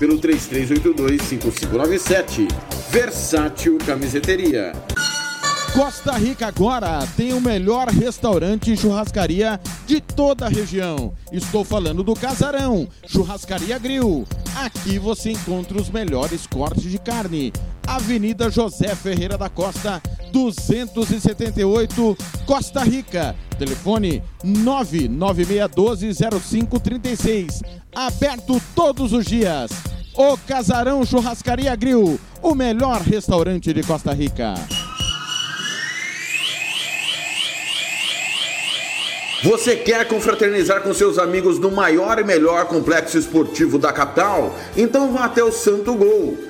pelo 33825597. Versátil Camiseteria. Costa Rica agora tem o melhor restaurante e churrascaria de toda a região. Estou falando do Casarão, Churrascaria Grill. Aqui você encontra os melhores cortes de carne. Avenida José Ferreira da Costa, 278, Costa Rica. Telefone 996120536. Aberto todos os dias. O Casarão Churrascaria Grill, o melhor restaurante de Costa Rica. Você quer confraternizar com seus amigos no maior e melhor complexo esportivo da capital? Então vá até o Santo Gol.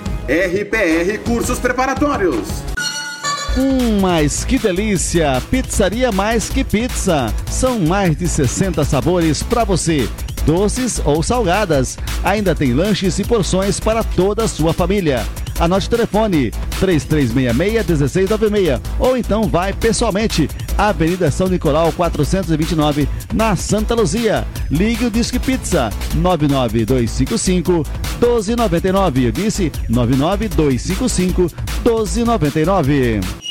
RPR Cursos Preparatórios. Hum, mas que delícia! Pizzaria Mais Que Pizza. São mais de 60 sabores para você, doces ou salgadas. Ainda tem lanches e porções para toda a sua família. Anote o telefone 3366-1696 ou então vai pessoalmente Avenida São Nicolau 429 na Santa Luzia. Ligue o Disque Pizza 99255 1299. Eu disse 99255 1299.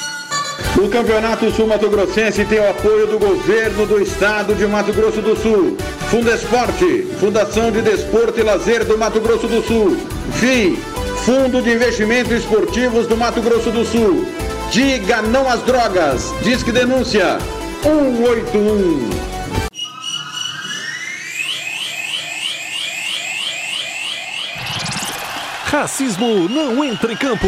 O Campeonato Sul Mato Grossense tem o apoio do governo do estado de Mato Grosso do Sul. Fundo Esporte, Fundação de Desporto e Lazer do Mato Grosso do Sul. FII, Fundo de Investimentos Esportivos do Mato Grosso do Sul. Diga não às drogas. Disque denúncia 181. Racismo não entra em campo.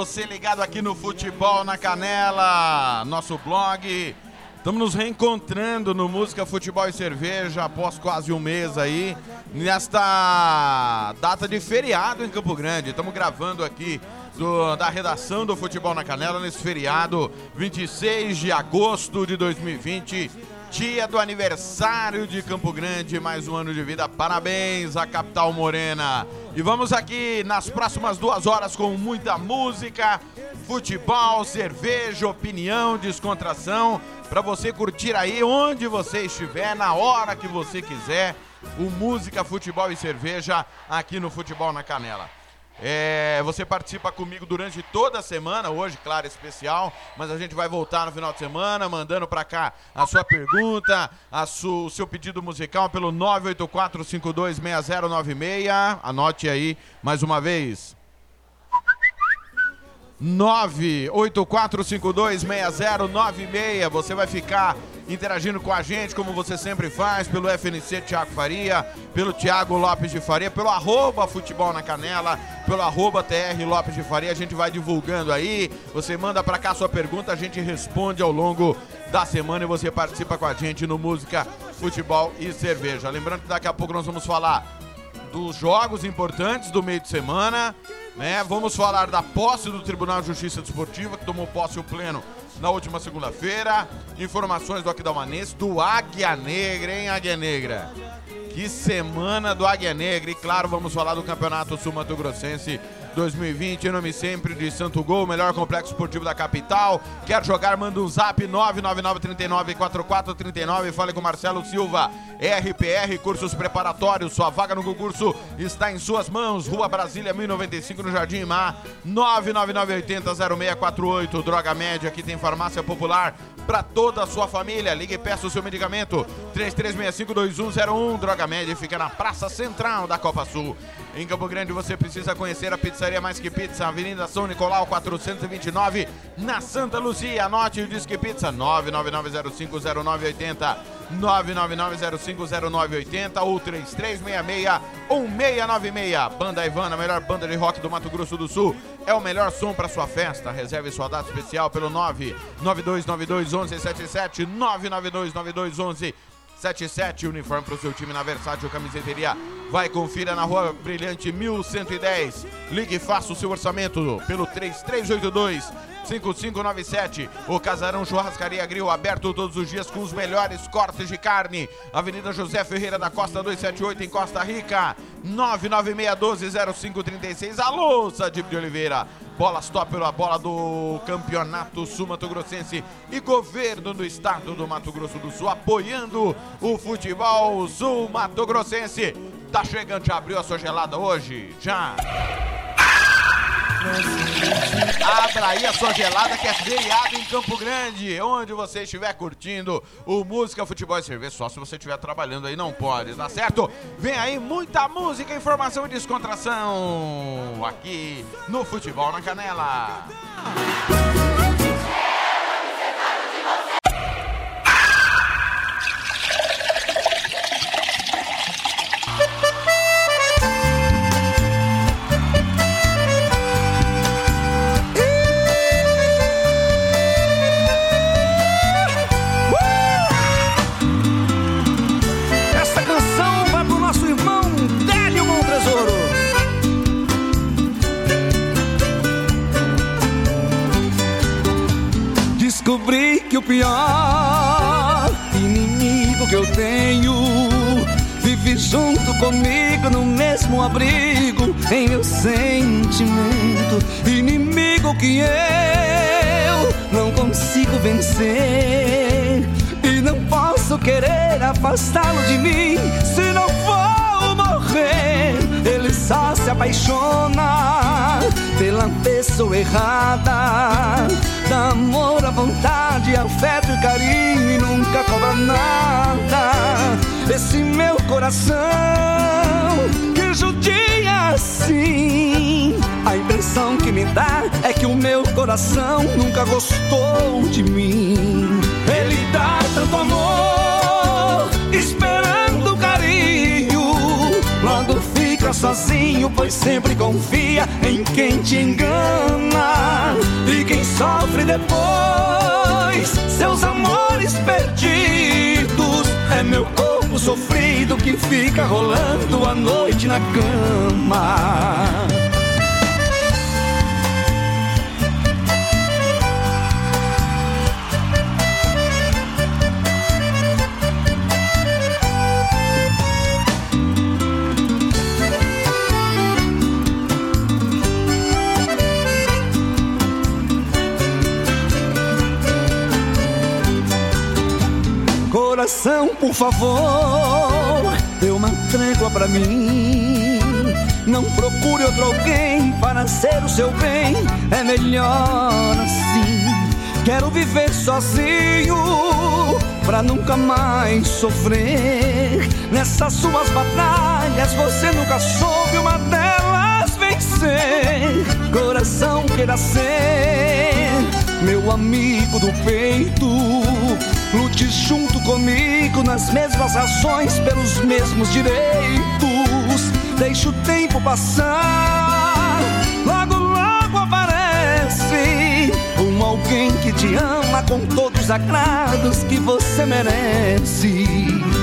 Você ligado aqui no Futebol na Canela, nosso blog. Estamos nos reencontrando no Música, Futebol e Cerveja após quase um mês aí, nesta data de feriado em Campo Grande. Estamos gravando aqui do, da redação do Futebol na Canela nesse feriado, 26 de agosto de 2020 dia do aniversário de Campo Grande, mais um ano de vida. Parabéns à capital morena. E vamos aqui nas próximas duas horas com muita música, futebol, cerveja, opinião, descontração, para você curtir aí onde você estiver, na hora que você quiser. O música, futebol e cerveja aqui no Futebol na Canela. É, você participa comigo durante toda a semana, hoje, claro, especial, mas a gente vai voltar no final de semana, mandando para cá a sua pergunta, a su, o seu pedido musical pelo 984526096. Anote aí mais uma vez. 984526096. Você vai ficar interagindo com a gente, como você sempre faz, pelo FNC Thiago Faria, pelo Thiago Lopes de Faria, pelo arroba Futebol na Canela, pelo arroba TR Lopes de Faria. A gente vai divulgando aí. Você manda para cá sua pergunta, a gente responde ao longo da semana e você participa com a gente no Música, Futebol e Cerveja. Lembrando que daqui a pouco nós vamos falar dos jogos importantes do meio de semana. Né? Vamos falar da posse do Tribunal de Justiça Desportiva, que tomou posse o pleno na última segunda-feira. Informações do Aquidauanense, do Águia Negra, hein, Águia Negra? Que semana do Águia Negra. E claro, vamos falar do Campeonato Sul Mato Grossense 2020, em nome sempre de Santo Gol, melhor complexo esportivo da capital. Quer jogar? Manda um zap 999394439 fale com Marcelo Silva. RPR Cursos Preparatórios, sua vaga no concurso está em suas mãos. Rua Brasília 1095 no Jardim Mar, 999800648. Droga Média, aqui tem farmácia popular para toda a sua família. Ligue e peça o seu medicamento 33652101. Droga Média fica na Praça Central da Copa Sul. Em Campo Grande você precisa conhecer a Pizzaria Mais Que Pizza, Avenida São Nicolau 429, na Santa Luzia. Anote o Disque Pizza 999050980, 999050980 ou 3366-1696. Banda Ivana, a melhor banda de rock do Mato Grosso do Sul. É o melhor som para sua festa. Reserve sua data especial pelo 992921177, 992921177. 77, uniforme para o seu time na Versátil Camiseteria. Vai, confira na Rua Brilhante 1110. Ligue e faça o seu orçamento pelo 3382 5597. O Casarão Churrascaria Grill aberto todos os dias com os melhores cortes de carne. Avenida José Ferreira da Costa 278 em Costa Rica. 996120536. Alô, Sadib de Oliveira. Bolas top pela bola do Campeonato Sul Mato Grossense e Governo do Estado do Mato Grosso do Sul apoiando o futebol sul Mato Grossense. Tá chegando, já abriu a sua gelada hoje? Já. Abra aí a sua gelada que é feriado em Campo Grande, onde você estiver curtindo o Música, Futebol e Cerveja, só se você estiver trabalhando aí não pode, tá certo? Vem aí muita música, informação e descontração aqui no Futebol na Canela. Descobri que o pior inimigo que eu tenho vive junto comigo no mesmo abrigo em meu sentimento. Inimigo que eu não consigo vencer e não posso querer afastá-lo de mim se não. Ele só se apaixona pela pessoa errada. Dá amor à vontade, afeto e carinho e nunca cobra nada. Esse meu coração que judia assim. A impressão que me dá é que o meu coração nunca gostou de mim. Ele dá tanto amor, fica sozinho, pois sempre confia em quem te engana. E quem sofre depois, seus amores perdidos. É meu corpo sofrido que fica rolando a noite na cama. Coração, por favor, dê uma trégua pra mim. Não procure outro alguém para ser o seu bem, é melhor assim. Quero viver sozinho pra nunca mais sofrer. Nessas suas batalhas você nunca soube uma delas vencer. Coração queira ser meu amigo do peito. Lute junto comigo nas mesmas ações, pelos mesmos direitos. Deixe o tempo passar, logo, logo aparece um alguém que te ama com todos os agrados que você merece.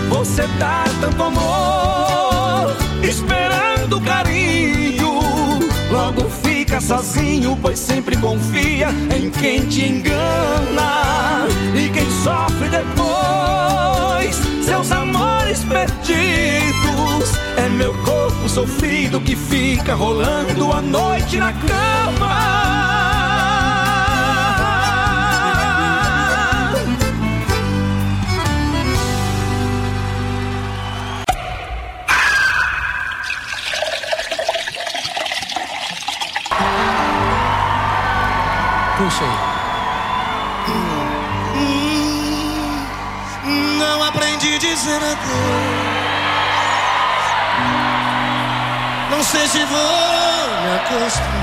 Você dá tanto amor, esperando carinho, logo fica sozinho, pois sempre confia em quem te engana. E quem sofre depois, seus amores perdidos. É meu corpo sofrido que fica rolando a noite na cama. Puxa aí. Não aprendi a dizer adeus. Não sei se vou me acostumar.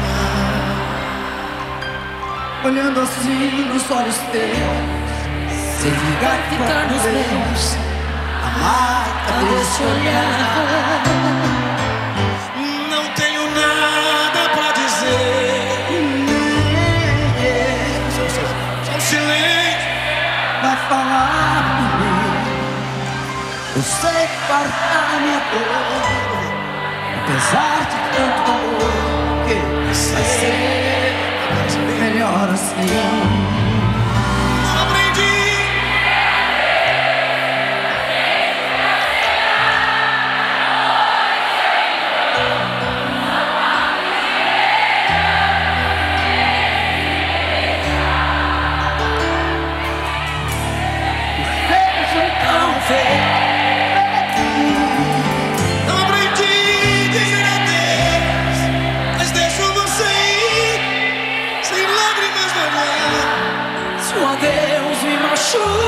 Olhando assim nos olhos teus, sem ligar ficar nos meus, amar desse olhar. Falar por mim, eu sei guardar minha dor, apesar de tanto amor, que vai ser melhor assim. Me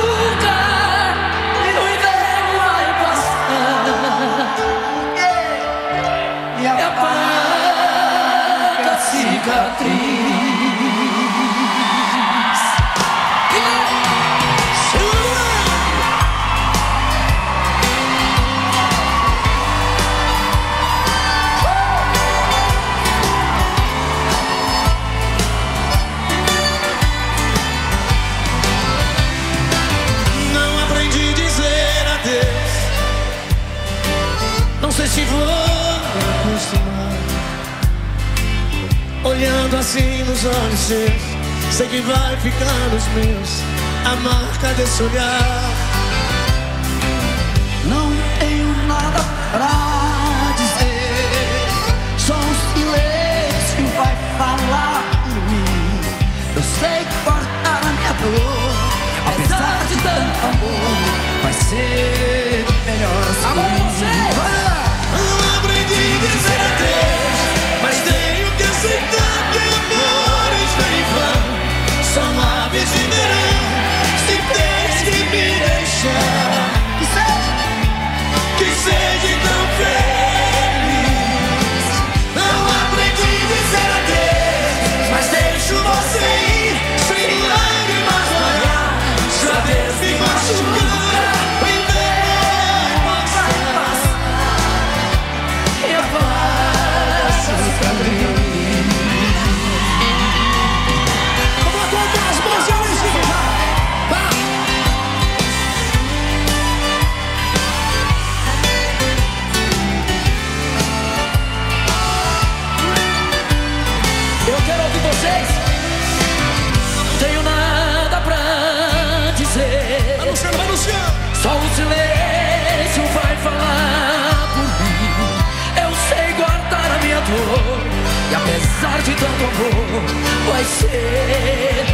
olhos seus Sei que vai ficar nos meus A marca desse olhar. Não tenho nada pra dizer Só o silêncio vai falar por mim. Eu sei cortar a minha dor Apesar de tanto amor de tanto amor. Vai ser,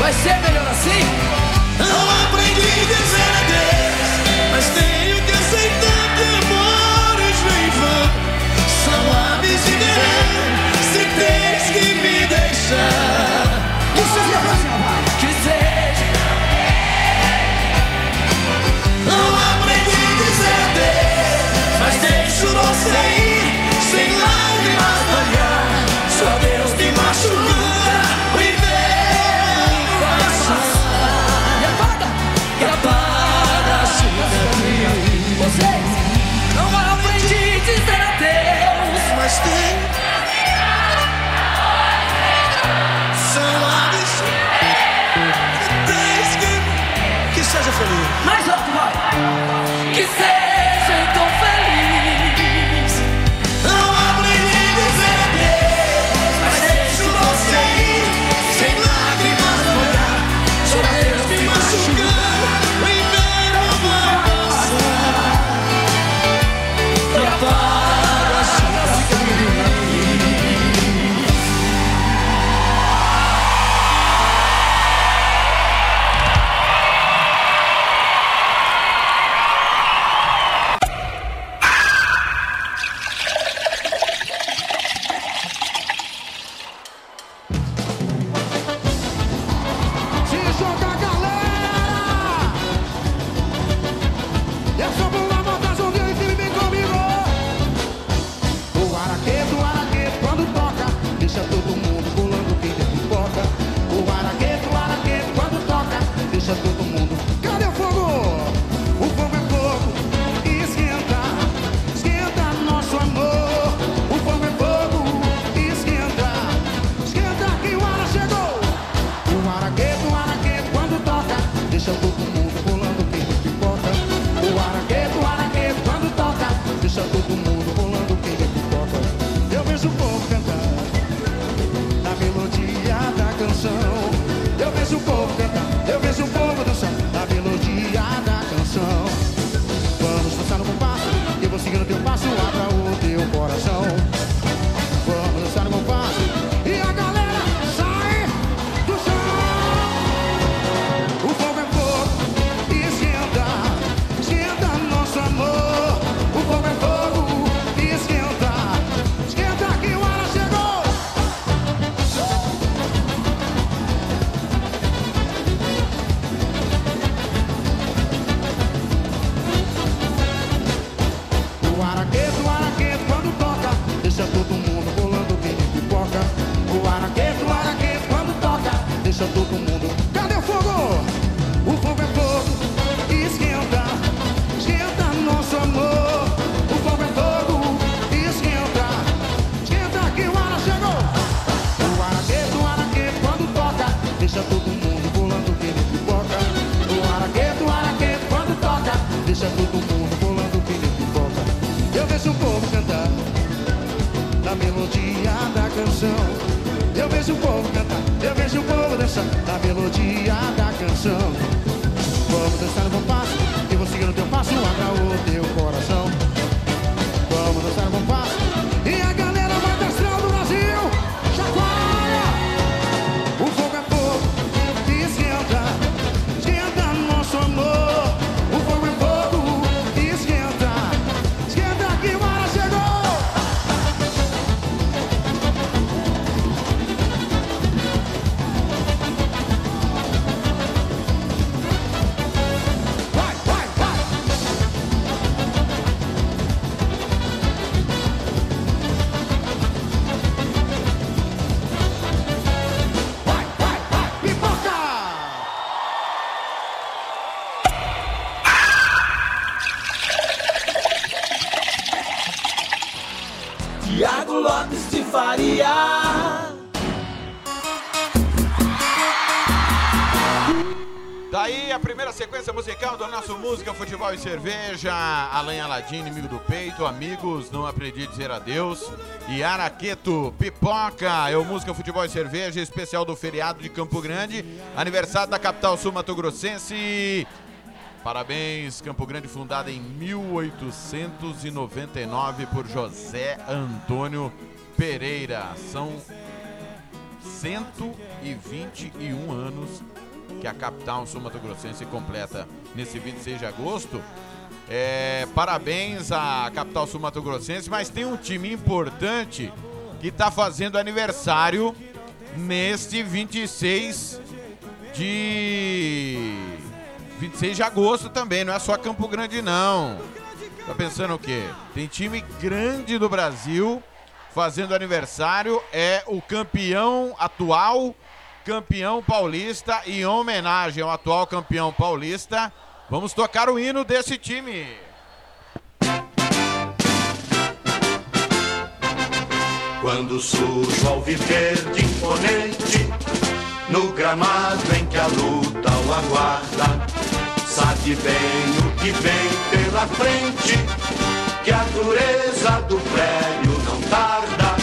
vai ser melhor assim? Não aprendi a dizer adeus, mas tenho que aceitar que amores vem vão. São aves de verão, se tens que me deixar. Isso é Futebol e Cerveja, Alain Aladim, inimigo do peito, amigos, não aprendi a dizer adeus. E Araqueto, pipoca, é o Música, Futebol e Cerveja, especial do feriado de Campo Grande, aniversário da capital sul-mato-grossense. Parabéns, Campo Grande, fundada em 1899 por José Antônio Pereira. São 121 anos que a capital sul-mato-grossense completa nesse 26 de agosto. É, parabéns à capital sul-mato-grossense, mas tem um time importante que está fazendo aniversário neste 26 de 26 de agosto também, não é só Campo Grande não. Tá pensando o quê? Tem time grande do Brasil fazendo aniversário, é o campeão atual campeão paulista e em homenagem ao atual campeão paulista, vamos tocar o hino desse time. Quando surge ao viver de imponente, no gramado em que a luta o aguarda, sabe bem o que vem pela frente, que a dureza do prédio não tarda,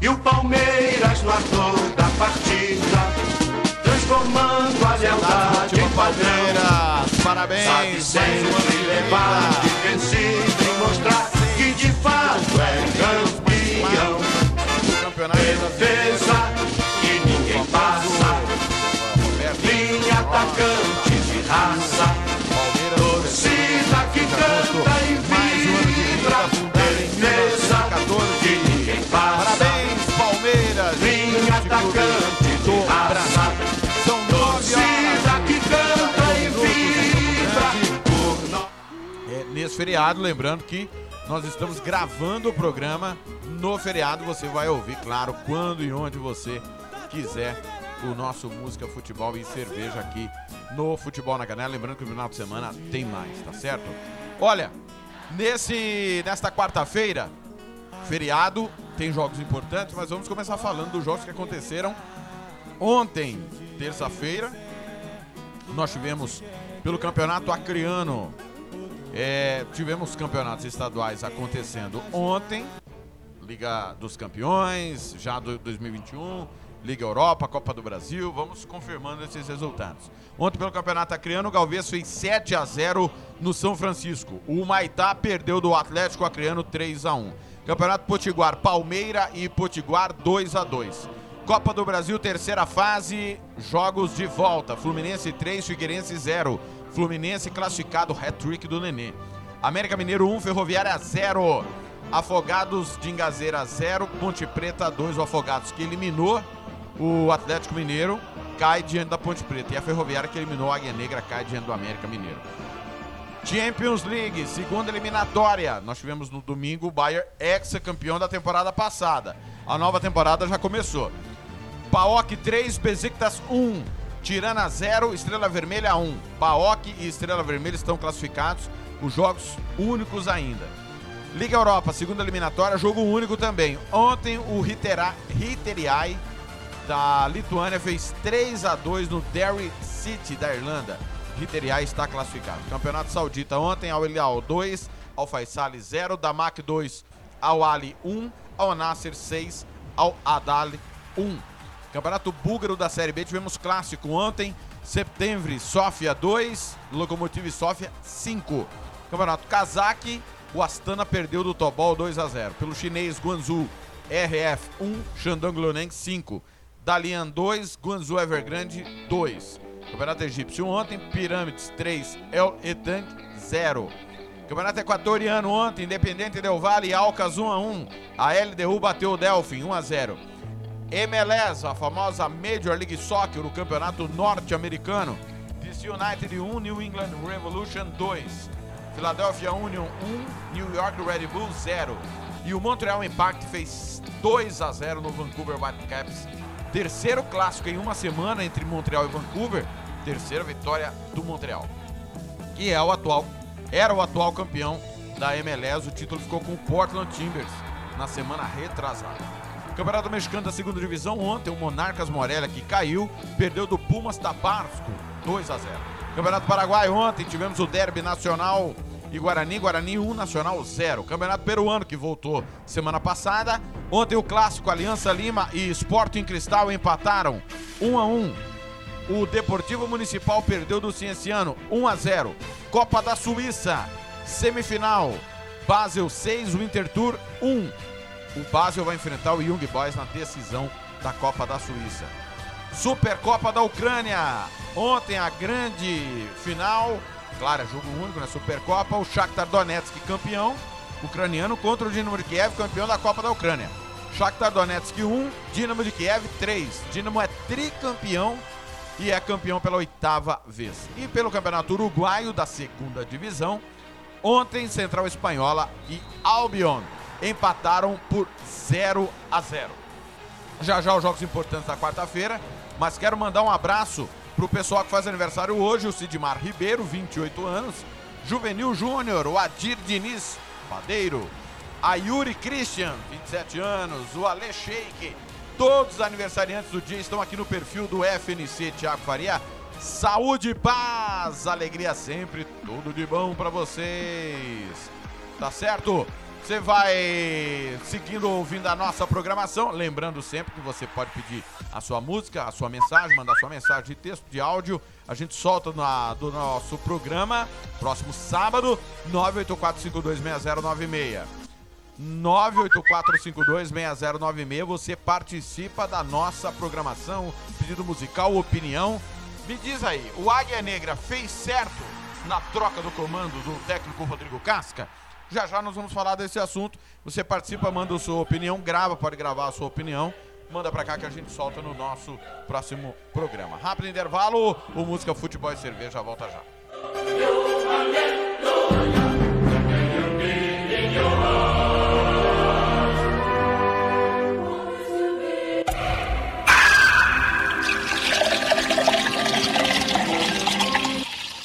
e o Palmeiras no ardor da partida, transformando a lealdade em padrão. Parabéns. Sabe sempre levar vida. Feriado, lembrando que nós estamos gravando o programa no feriado. Você vai ouvir, claro, quando e onde você quiser o nosso Música, Futebol e Cerveja aqui no Futebol na Canela. Lembrando que no final de semana tem mais, tá certo? Olha, nesse, nesta quarta-feira, feriado, tem jogos importantes, mas vamos começar falando dos jogos que aconteceram ontem, terça-feira. Nós tivemos pelo Campeonato Acreano é, tivemos campeonatos estaduais acontecendo ontem, Liga dos Campeões, já do 2021, Liga Europa, Copa do Brasil. Vamos confirmando esses resultados. Ontem, pelo Campeonato Acreano, o Galvez fez 7 a 0 no São Francisco. O Maitá perdeu do Atlético Acreano 3 a 1. Campeonato Potiguar, Palmeira e Potiguar 2 a 2. Copa do Brasil, terceira fase, jogos de volta. Fluminense 3, Figueirense 0. Fluminense classificado, hat-trick do Nenê. América Mineiro 1, Ferroviária 0. Afogados de Engazeira 0, Ponte Preta 2. O Afogados que eliminou o Atlético Mineiro cai diante da Ponte Preta. E a Ferroviária que eliminou a Águia Negra cai diante do América Mineiro. Champions League, segunda eliminatória. Nós tivemos no domingo o Bayern ex-campeão da temporada passada. A nova temporada já começou. PAOK 3, Besiktas 1. Tirana 0, Estrela Vermelha 1. PAOK e Estrela Vermelha estão classificados. Os jogos únicos ainda. Liga Europa, segunda eliminatória, jogo único também. Ontem o Riteriai da Lituânia fez 3 a 2 no Derry City da Irlanda. Riteriai está classificado. Campeonato Saudita ontem, Al Hilal 2, Al Faisal 0, Damak 2, Al Ali 1, Al Nasser 6, Al Adal 1. Campeonato Búlgaro da Série B, tivemos clássico ontem, Septembre Sofia 2, Lokomotiv Sofia 5. Campeonato Kazakh, o Astana perdeu do Tobol 2 a 0. Pelo chinês Guangzhou RF 1, Shandong Luneng 5. Dalian 2, Guangzhou Evergrande 2. Campeonato Egípcio ontem, Pirâmides 3, El Etang 0. Campeonato Equatoriano ontem, Independente Del Valle, Alcas 1 a 1. A LDU bateu o Delfim 1 a 0. MLS, a famosa Major League Soccer, o campeonato norte-americano. DC United 1, New England Revolution 2. Philadelphia Union 1, New York Red Bull 0. E o Montreal Impact fez 2 a 0 no Vancouver Whitecaps. Terceiro clássico em uma semana entre Montreal e Vancouver. Terceira vitória do Montreal. Que é o atual, era o atual campeão da MLS. O título ficou com o Portland Timbers na semana retrasada. Campeonato Mexicano da segunda divisão, ontem o Monarcas Morelia que caiu, perdeu do Pumas Tabarsco, 2 a 0. Campeonato Paraguai, ontem tivemos o Derby Nacional e Guarani, Guarani 1, Nacional 0. Campeonato Peruano que voltou semana passada, ontem o Clássico Aliança Lima e Sporting Cristal empataram 1 a 1. O Deportivo Municipal perdeu do Cienciano 1 a 0. Copa da Suíça, semifinal. Basel 6, Winterthur 1. O Basel vai enfrentar o Young Boys na decisão da Copa da Suíça. Supercopa da Ucrânia. Ontem a grande final. Claro, é jogo único na Supercopa. O Shakhtar Donetsk campeão ucraniano contra o Dinamo de Kiev, campeão da Copa da Ucrânia. Shakhtar Donetsk 1, Dinamo de Kiev 3. Dinamo é tricampeão e é campeão pela oitava vez. E pelo Campeonato Uruguaio da segunda divisão, ontem Central Espanhola e Albion empataram por 0 a 0. Já já os jogos importantes da quarta-feira, mas quero mandar um abraço pro pessoal que faz aniversário hoje, o Sidmar Ribeiro, 28 anos, Juvenil Júnior, o Adir Diniz Padeiro, a Yuri Christian, 27 anos, o Ale Sheik, todos os aniversariantes do dia estão aqui no perfil do FNC Thiago Faria. Saúde paz, alegria sempre, tudo de bom para vocês. Tá certo? Você vai seguindo ouvindo a nossa programação, lembrando sempre que você pode pedir a sua música, a sua mensagem, mandar sua mensagem de texto, de áudio. A gente solta na, do nosso programa próximo sábado, 984526096. 984526096. Você participa da nossa programação, pedido musical, opinião. Me diz aí, o Águia Negra fez certo na troca do comando do técnico Rodrigo Casca? Já já nós vamos falar desse assunto. Você participa, manda a sua opinião, grava, pode gravar a sua opinião. Manda pra cá que a gente solta no nosso próximo programa. Rápido intervalo, o Música Futebol e Cerveja volta já.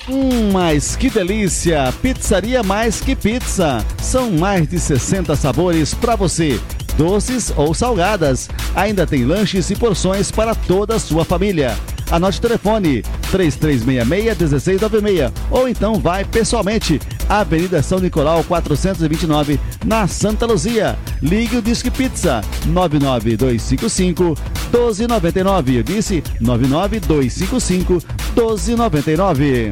Hum, mas que delícia! Pizzaria Mais Que Pizza. São mais de 60 sabores para você, doces ou salgadas. Ainda tem lanches e porções para toda a sua família. Anote o telefone 3366-1696 ou então vai pessoalmente Avenida São Nicolau 429 na Santa Luzia. Ligue o Disque Pizza 99255 1299. Eu disse 99255 1299.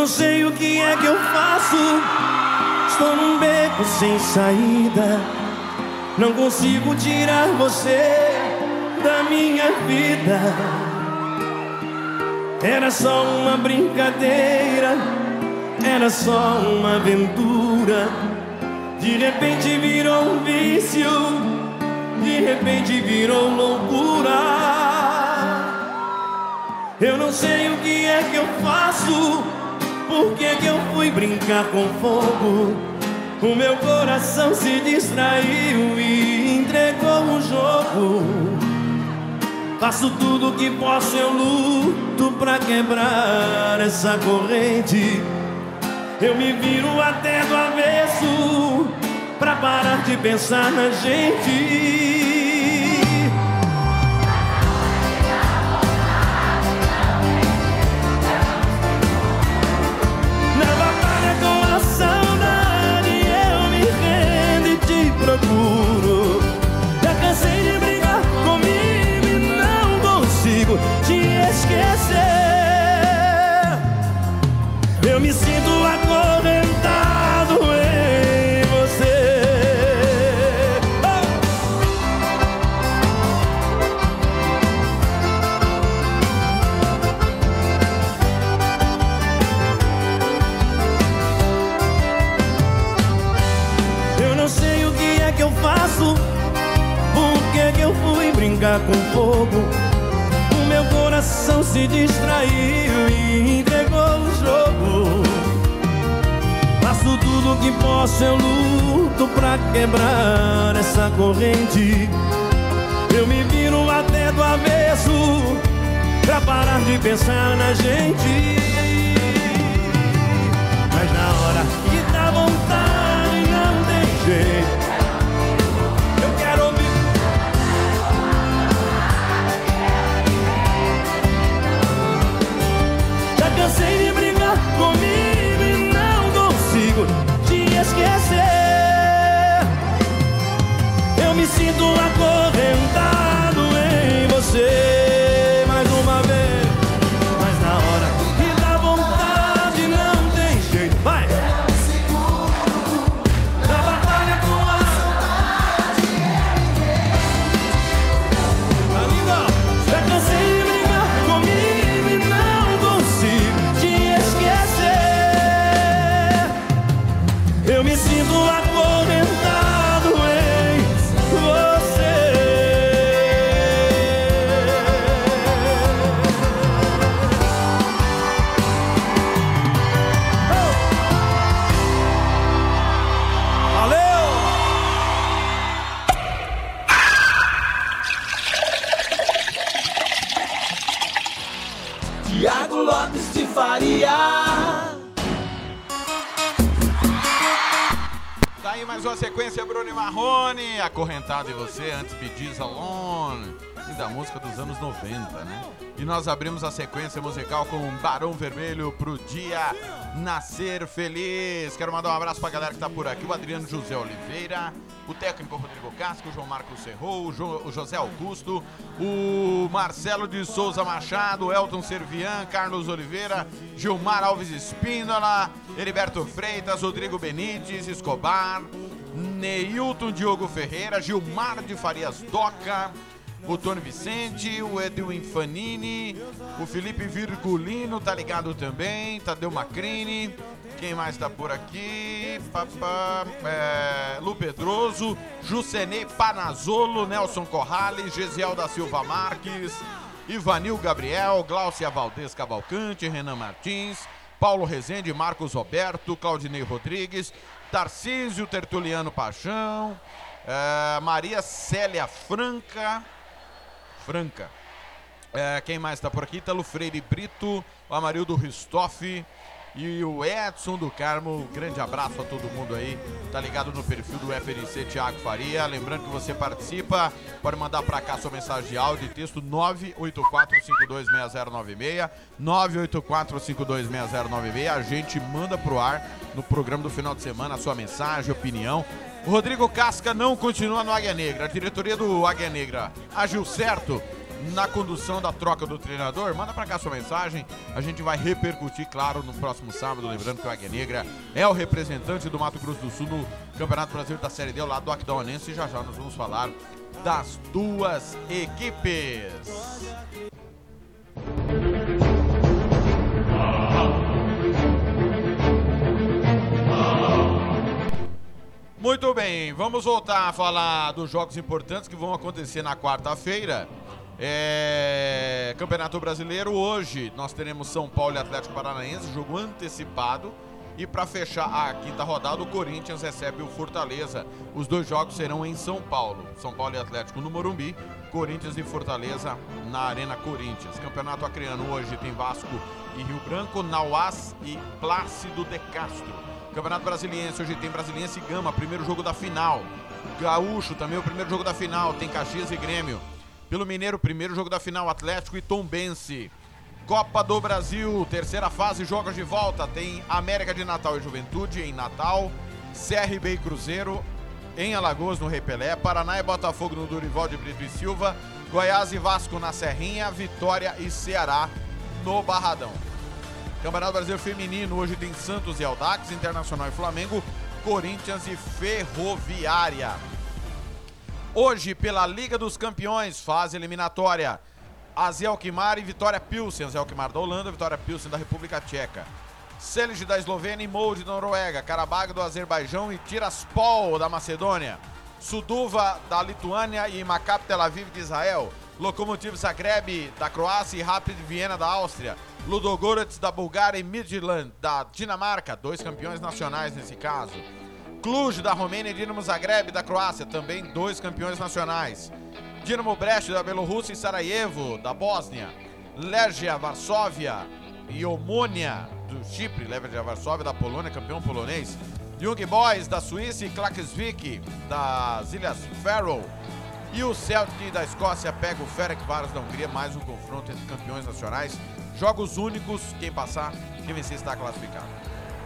Não sei o que é que eu faço. Estou num beco sem saída. Não consigo tirar você da minha vida. Era só uma brincadeira, era só uma aventura. De repente virou um vício, de repente virou loucura. Eu não sei o que é que eu faço, por que que eu fui brincar com fogo. O meu coração se distraiu e entregou o jogo. Faço tudo o que posso, eu luto pra quebrar essa corrente. Eu me viro até do avesso pra parar de pensar na gente. Se distraiu e entregou o jogo. Faço tudo que posso, eu luto pra quebrar essa corrente. Eu me viro até do avesso pra parar de pensar na gente. Me sinto acorrentado em você, antes Bidis Alone, e da música dos anos 90, né? E nós abrimos a sequência musical com Barão Vermelho pro dia nascer feliz. Quero mandar um abraço pra galera que tá por aqui, o Adriano José Oliveira, o técnico Rodrigo Casco, o João Marcos Serrou, o, jo- o José Augusto, o Marcelo de Souza Machado, Elton Servian, Carlos Oliveira, Gilmar Alves Espínola, Heriberto Freitas, Rodrigo Benites, Escobar, Neilton Diogo Ferreira, Gilmar de Farias Doca, o Tony Vicente, o Edwin Fanini, o Felipe Virgulino tá ligado também, Tadeu Macrini, quem mais tá por aqui? Papá, é, Lu Pedroso, Jucenei Panazolo, Nelson Corrales, Gesiel da Silva Marques, Ivanil Gabriel, Glaucia Valdez Cavalcante, Renan Martins, Paulo Rezende, Marcos Roberto, Claudinei Rodrigues, Tarcísio Tertuliano Paixão, é, Maria Célia Franca, Franca. É, quem mais está por aqui? Italo Freire Brito, o Amarildo Ristoff e o Edson do Carmo. Grande abraço a todo mundo aí. Tá ligado no perfil do FNC Thiago Faria. Lembrando que você participa, pode mandar para cá sua mensagem de áudio e texto 984526096. 984526096. A gente manda pro ar no programa do final de semana a sua mensagem, opinião. O Rodrigo Casca não continua no Águia Negra. A diretoria do Águia Negra agiu certo na condução da troca do treinador? Manda pra cá sua mensagem. A gente vai repercutir, claro, no próximo sábado. Lembrando que o Águia Negra é o representante do Mato Grosso do Sul no Campeonato Brasileiro da Série D, ao lado do Aquidauanense. E já já nós vamos falar das duas equipes. Muito bem, vamos voltar a falar dos jogos importantes que vão acontecer na quarta-feira. É... Campeonato Brasileiro, hoje nós teremos São Paulo e Atlético Paranaense, jogo antecipado. E para fechar a quinta rodada, o Corinthians recebe o Fortaleza. Os dois jogos serão em São Paulo. São Paulo e Atlético no Morumbi, Corinthians e Fortaleza na Arena Corinthians. Campeonato Acreano hoje tem Vasco e Rio Branco, Nauás e Plácido de Castro. Campeonato Brasiliense, hoje tem Brasiliense e Gama, primeiro jogo da final. Gaúcho também o primeiro jogo da final, tem Caxias e Grêmio. Pelo Mineiro, primeiro jogo da final, Atlético e Tombense. Copa do Brasil, terceira fase, jogos de volta. Tem América de Natal e Juventude em Natal, CRB e Cruzeiro em Alagoas, no Rei Pelé, Paraná e Botafogo no Durival de Brito e Silva, Goiás e Vasco na Serrinha, Vitória e Ceará no Barradão. Campeonato Brasileiro Feminino, hoje tem Santos e Aldax, Internacional e Flamengo, Corinthians e Ferroviária. Hoje, pela Liga dos Campeões, fase eliminatória. AZ Alkmaar e Vitória Pilsen. AZ Alkmaar da Holanda, Vitória Pilsen da República Tcheca. Celje da Eslovênia e Molde da Noruega. Karabag do Azerbaijão e Tiraspol da Macedônia. Suduva da Lituânia e Maccabi Tel Aviv de Israel. Lokomotiv Zagreb da Croácia e Rapid Viena da Áustria. Ludogorets da Bulgária e Midland da Dinamarca, dois campeões nacionais nesse caso. Cluj da Romênia e Dinamo Zagreb da Croácia, também dois campeões nacionais. Dinamo Brest da Bielorrússia e Sarajevo da Bósnia. Legia Varsóvia e Omônia do Chipre, Legia Varsóvia da Polônia, campeão polonês. Young Boys da Suíça e Klaksvik das Ilhas Faroe. E o Celtic da Escócia pega o Ferencváros da Hungria, mais um confronto entre campeões nacionais. Jogos únicos, quem passar, quem vencer está classificado.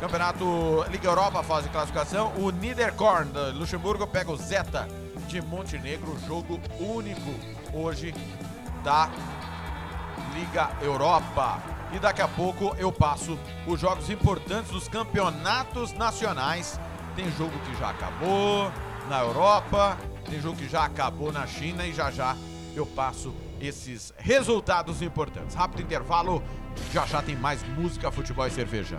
Campeonato Liga Europa, fase de classificação. O Niederkorn Luxemburgo pega o Zeta de Montenegro, jogo único hoje da Liga Europa. E daqui a pouco eu passo os jogos importantes dos campeonatos nacionais. Tem jogo que já acabou na Europa, tem jogo que já acabou na China e já já eu passo esses resultados importantes. Rápido intervalo, já já tem mais música, futebol e cerveja.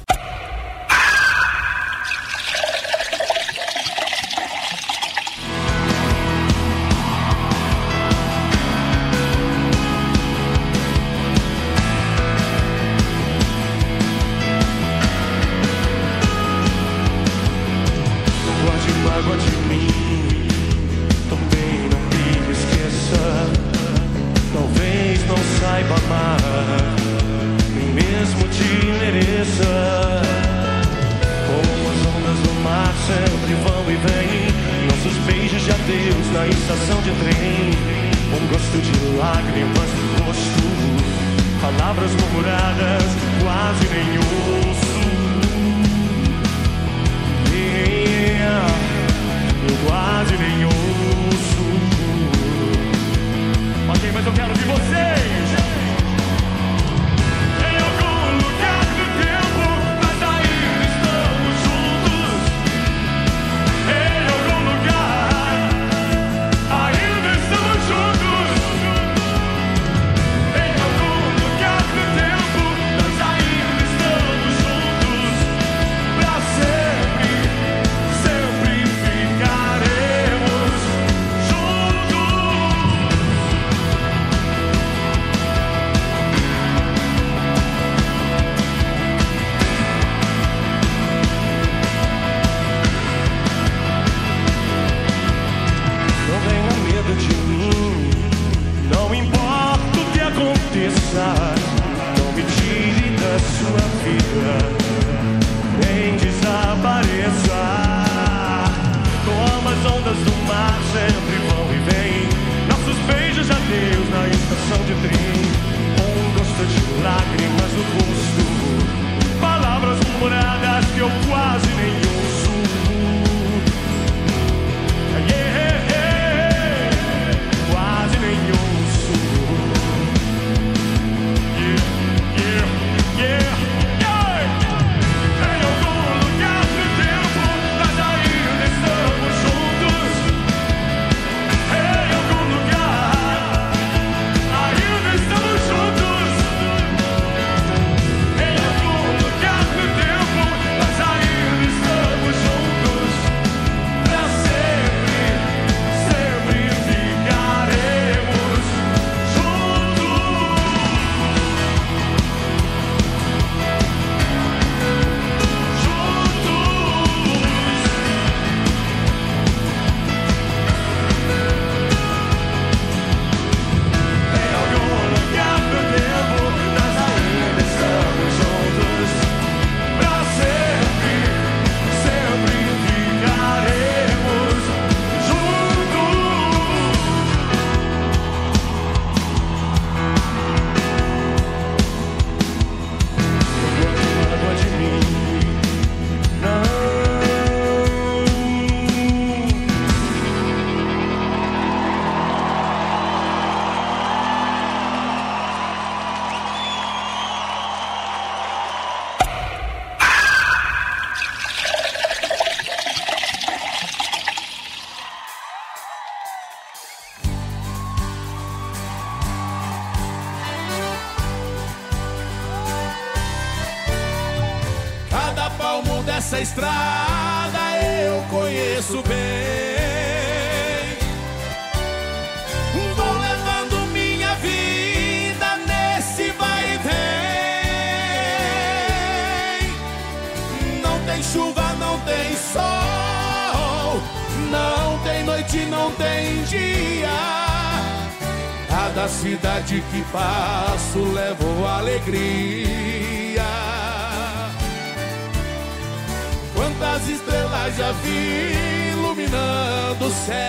Já vi iluminando o céu.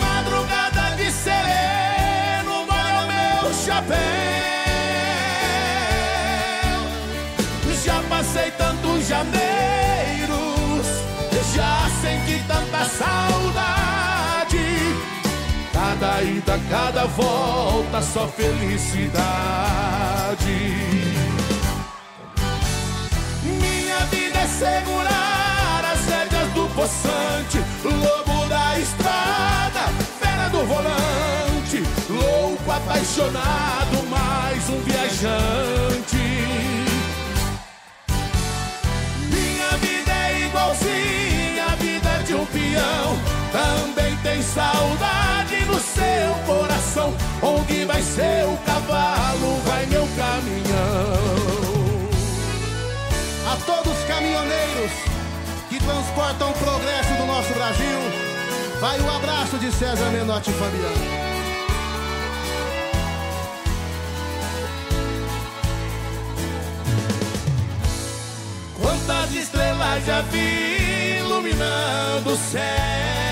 Madrugada de sereno molha o meu chapéu. Já passei tantos janeiros, já senti tanta saudade. Cada ida, cada volta, só felicidade. Segurar as rédeas do poçante, lobo da estrada, fera do volante, louco, apaixonado, mais um viajante. Minha vida é igualzinha à vida de um peão, também tem saudade no seu coração. Onde vai seu cavalo, vai meu caminhão. A todos os caminhoneiros que transportam o progresso do nosso Brasil, vai o abraço de César Menotti e Fabiano. Quantas estrelas já vi iluminando o céu?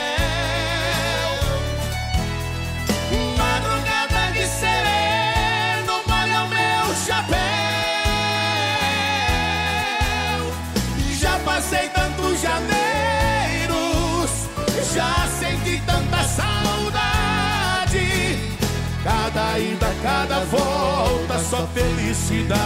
Cada ida, cada volta, só felicidade.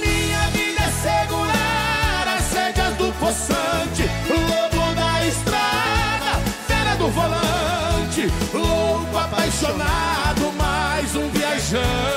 Minha vida é segurar as rédeas do poçante, lobo da estrada, fera do volante, louco apaixonado, mais um viajante.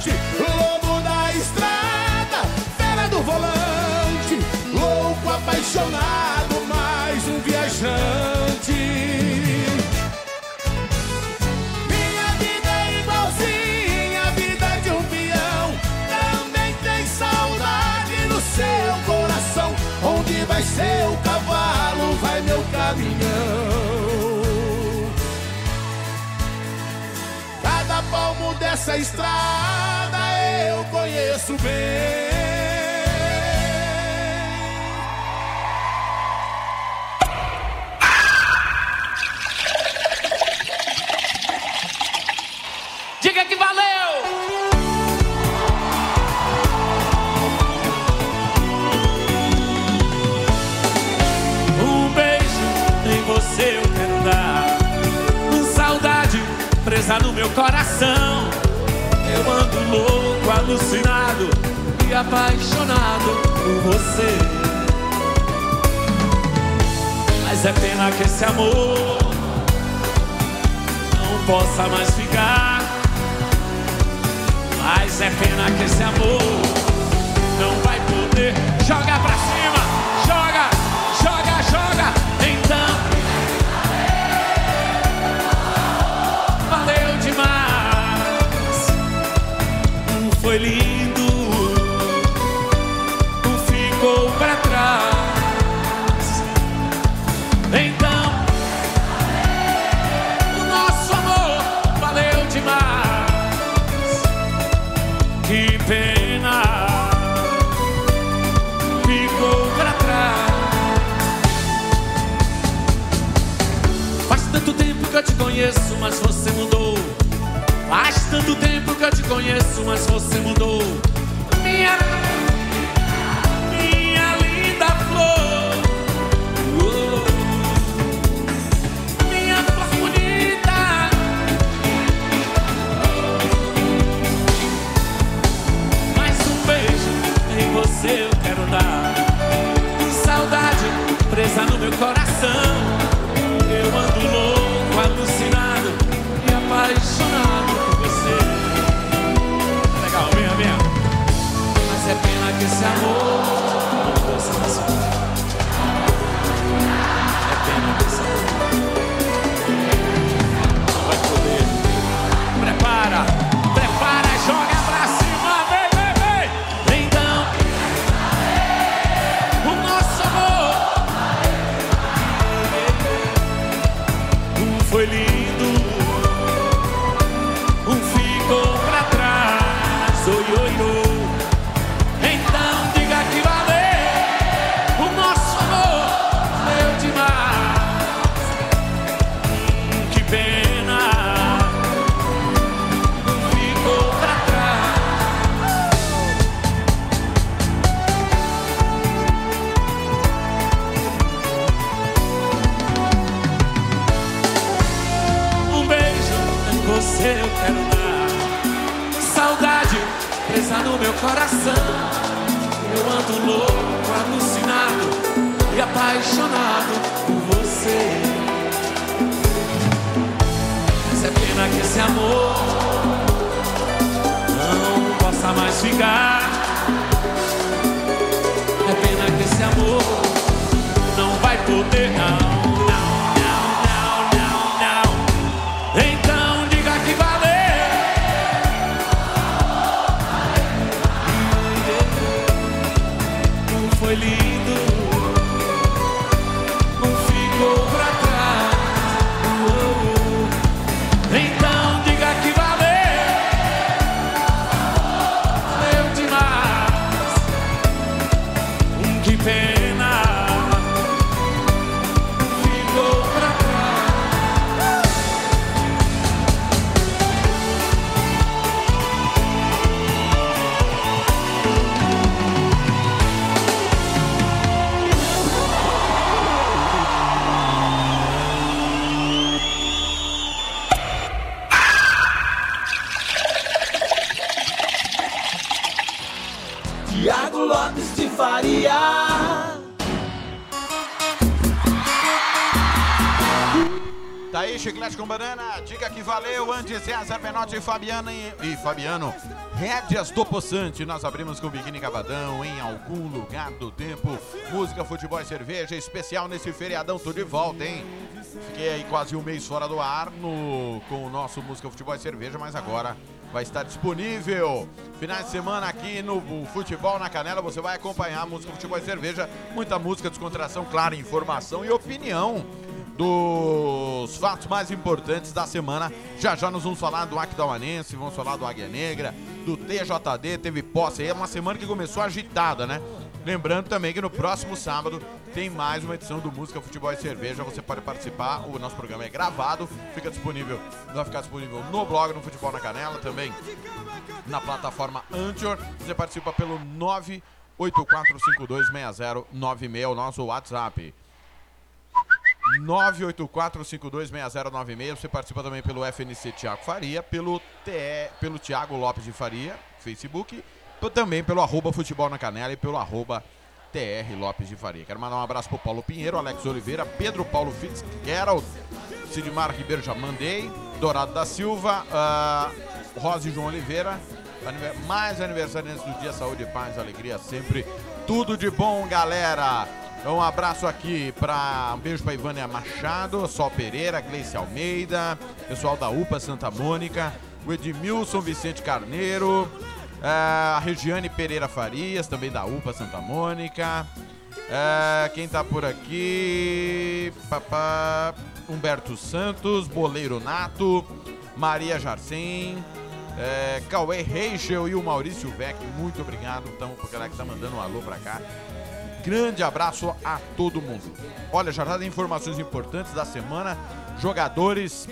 arte, lobo da estrada, fera do volante, louco apaixonado, mais um viajante. Minha vida é igualzinha a vida de um peão, também tem saudade no seu coração. Onde vai seu cavalo, vai meu caminhão. Dessa estrada eu conheço bem. Diga que valeu! Um beijo em você eu quero dar. Saudade presa no meu coração. Eu ando louco, alucinado e apaixonado por você. Mas é pena que esse amor não possa mais ficar. Mas é pena que esse amor não vai poder. Joga pra cima, Um eu te conheço, mas você mudou. Minha, minha linda flor. Oh. Minha flor bonita. Mais um beijo em você eu quero dar. Saudade presa no meu coração. Esse amor e Fabiano e, e Fabiano. Rédeas do Poçante, nós abrimos com Biquíni Cavadão, em algum lugar do tempo. Música, futebol e cerveja, especial nesse feriadão, tô de volta, hein? Fiquei aí quase um mês fora do ar no, com o nosso Música, Futebol e Cerveja, mas agora vai estar disponível. Finais de semana aqui no Futebol na Canela, você vai acompanhar música, futebol e cerveja, muita música, descontração, claro, informação e opinião dos fatos mais importantes da semana. Já já nós vamos falar do Aquidauanense, vamos falar do Águia Negra, do TJD, teve posse aí, é uma semana que começou agitada, né? Lembrando também que no próximo sábado tem mais uma edição do Música, Futebol e Cerveja. Você pode participar. O nosso programa é gravado, fica disponível, vai ficar disponível no blog, no Futebol na Canela, também na plataforma Anchor. Você participa pelo 984526096, o nosso WhatsApp. 984526096. Você participa também pelo FNC Tiago Faria, pelo, TE, pelo Tiago Lopes de Faria, Facebook, também pelo arroba Futebol na Canela e pelo arroba TR Lopes de Faria. Quero mandar um abraço pro Paulo Pinheiro, Alex Oliveira, Pedro Paulo Fitzgerald, Sidmar Ribeiro já mandei, Dourado da Silva, uh, Rosa e João Oliveira, mais aniversariantes do dia, saúde, paz, alegria, sempre tudo de bom, galera. Um abraço aqui para um beijo para Ivânia Machado, Sol Pereira, Gleice Almeida, pessoal da UPA Santa Mônica, o Edmilson Vicente Carneiro, eh, a Regiane Pereira Farias, também da UPA Santa Mônica. eh, quem tá por aqui? Papá, Humberto Santos, Boleiro Nato, Maria Jarcem, é, Cauê Reichel e o Maurício Vec, muito obrigado então por galera que tá mandando um alô pra cá. Grande abraço a todo mundo. Olha, já tem informações importantes da semana. Jogadores,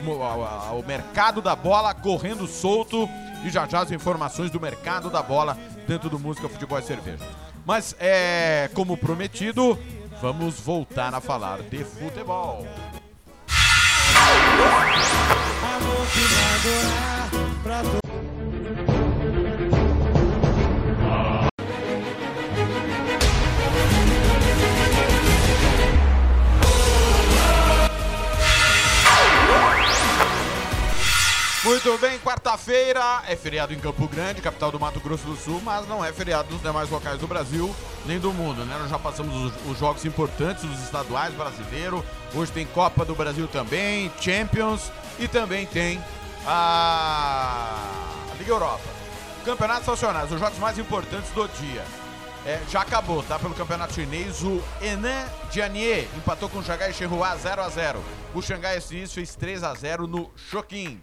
o mercado da bola correndo solto e já já as informações do mercado da bola dentro do Música, Futebol e Cerveja. Mas é como prometido, vamos voltar a falar de futebol. Amor que vai pra Muito bem, quarta-feira é feriado em Campo Grande, capital do Mato Grosso do Sul, mas não é feriado nos demais locais do Brasil nem do mundo, né? Nós já passamos os, os jogos importantes, os estaduais brasileiro. Hoje tem Copa do Brasil também, Champions e também tem a Liga Europa. Campeonatos nacionais, os jogos mais importantes do dia. É, já acabou, tá? Pelo campeonato chinês, o Enan Jianie empatou com o Xangai Shenhua 0x0. O Xangai SX fez 3x0 no Choquim.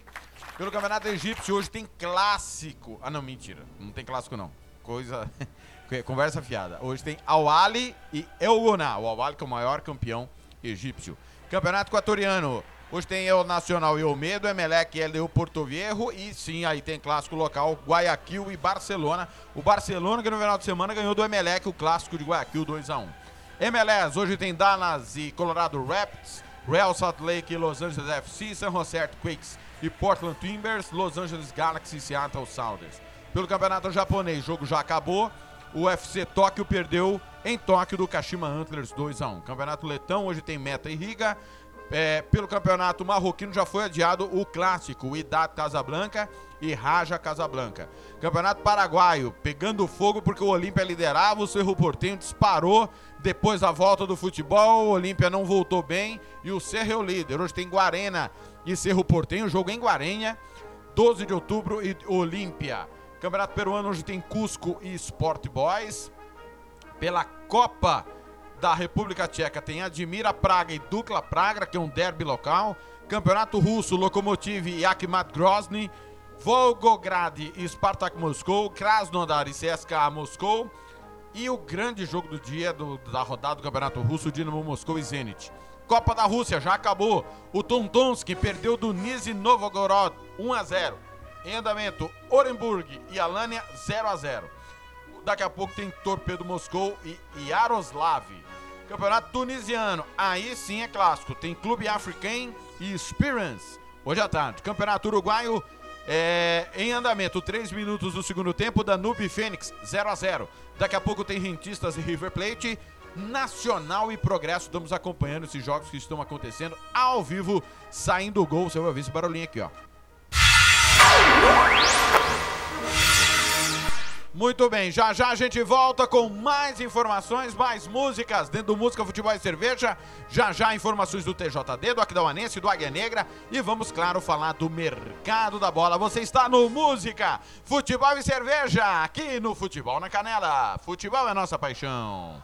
Pelo campeonato egípcio, hoje tem clássico. Ah, não, mentira. Não tem clássico, não. Coisa. Conversa fiada. Hoje tem Al-Ali e El Goná. O Al-Ali que é o maior campeão egípcio. Campeonato equatoriano. Hoje tem El Nacional e o Medo, Emelec e LDU Porto Viejo. E sim, aí tem clássico local, Guayaquil e Barcelona. O Barcelona, que no final de semana ganhou do Emelec o clássico de Guayaquil 2x1. MLS, hoje tem Dallas e Colorado Rapids, Real Salt Lake e Los Angeles FC, San Jose Earthquakes e Portland Timbers, Los Angeles Galaxy e Seattle Sounders. Pelo campeonato japonês, o jogo já acabou. O UFC Tóquio perdeu em Tóquio do Kashima Antlers 2x1. Campeonato letão, hoje tem Meta e Riga. É, pelo campeonato marroquino já foi adiado o clássico, Idat Casablanca e Raja Casablanca. Campeonato paraguaio, pegando fogo porque o Olímpia liderava, o Cerro Portenho disparou depois da volta do futebol, o Olímpia não voltou bem e o Cerro é o líder. Hoje tem Guarena e Cerro Portenho, jogo em Guarenha, 12 de outubro e Olímpia. Campeonato peruano hoje tem Cusco e Sport Boys. Pela Copa da República Tcheca tem Admira Praga e Dukla Praga, que é um derby local. Campeonato Russo, Lokomotiv e Akhmat Grozny. Volgograd e Spartak Moscou. Krasnodar e CSKA Moscou. E o grande jogo do dia do- da rodada do Campeonato Russo, Dinamo Moscou e Zenit. Copa da Rússia já acabou. O Tontonski perdeu do Nizhny Novgorod 1 a 0. Em andamento, Orenburg e Alania 0 a 0. Daqui a pouco tem Torpedo Moscou e Yaroslav. Campeonato tunisiano, aí sim é clássico. Tem Clube African e Experience. Hoje à tarde. Campeonato uruguaio é, em andamento. 3 minutos do segundo tempo. Danube e Fênix 0 a 0. Daqui a pouco tem Rentistas e River Plate. Nacional e Progresso. Estamos acompanhando esses jogos que estão acontecendo ao vivo, saindo o gol. Você vai ver esse barulhinho aqui, ó. Muito bem, já já a gente volta com mais informações, mais músicas dentro do Música, Futebol e Cerveja. Já já informações do TJD, do Aquidauanense, do Águia Negra e vamos, claro, falar do mercado da bola. Você está no Música, Futebol e Cerveja, aqui no Futebol na Canela. Futebol é nossa paixão.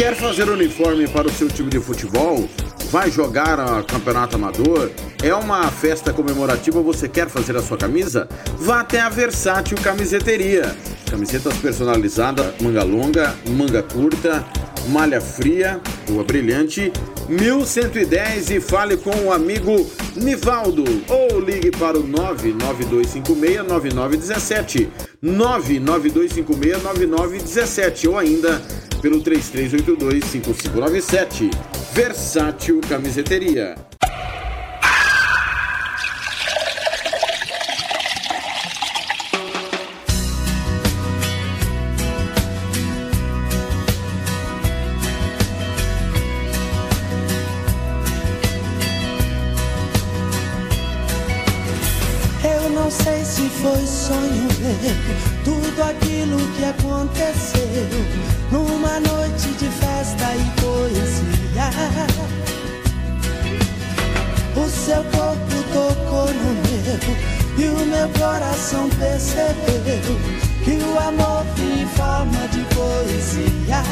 Quer fazer uniforme para o seu time de futebol? Vai jogar a campeonato amador? É uma festa comemorativa, você quer fazer a sua camisa? Vá até a Versátil Camiseteria. Camisetas personalizadas, manga longa, manga curta, malha fria, rua brilhante, 1110 e fale com o amigo Nivaldo ou ligue para o 992569917 992569917 ou ainda pelo 33825597 Versátil Camiseteria. Sonho meu, tudo aquilo que aconteceu numa noite de festa e poesia. O seu corpo tocou no meu e o meu coração percebeu que o amor vinha em forma de poesia.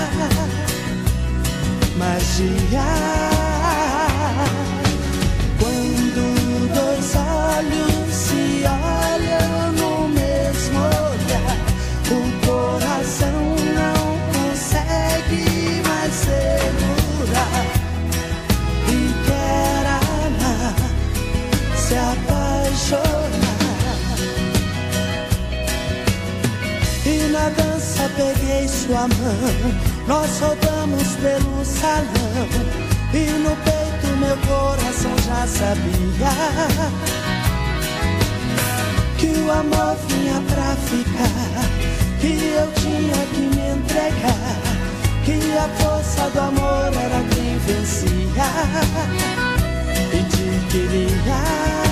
Magia. Quando dois olhos se olham apaixonar. E na dança peguei sua mão, nós rodamos pelo salão. E no peito meu coração já sabia que o amor vinha pra ficar, que eu tinha que me entregar, que a força do amor era quem vencia e te queria.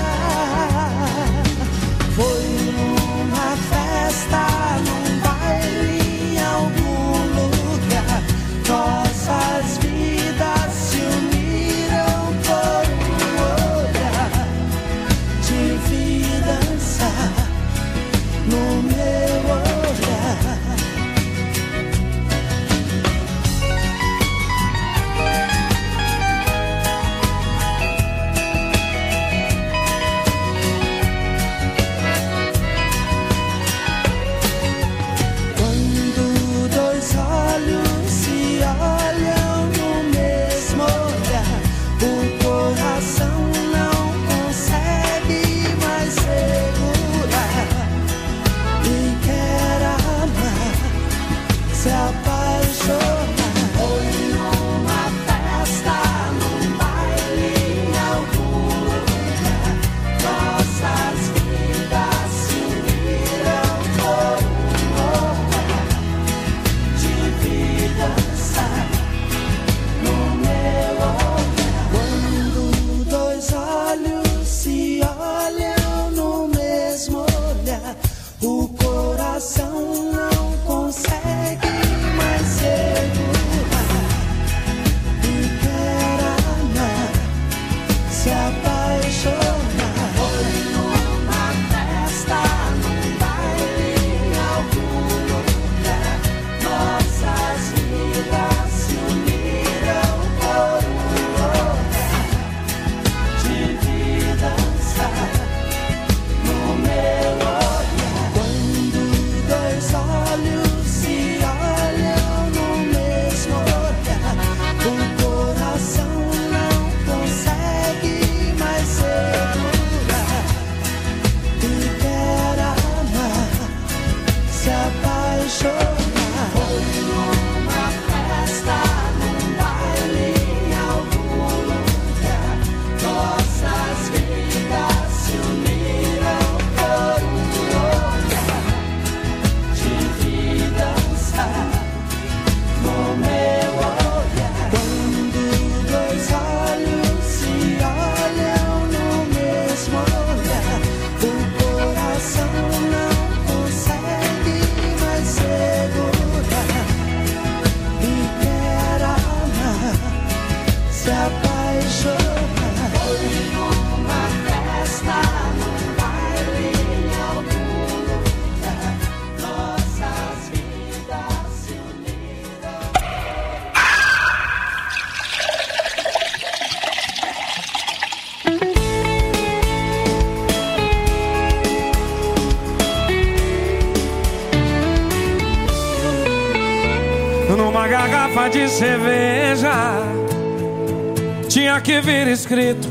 Que vir escrito.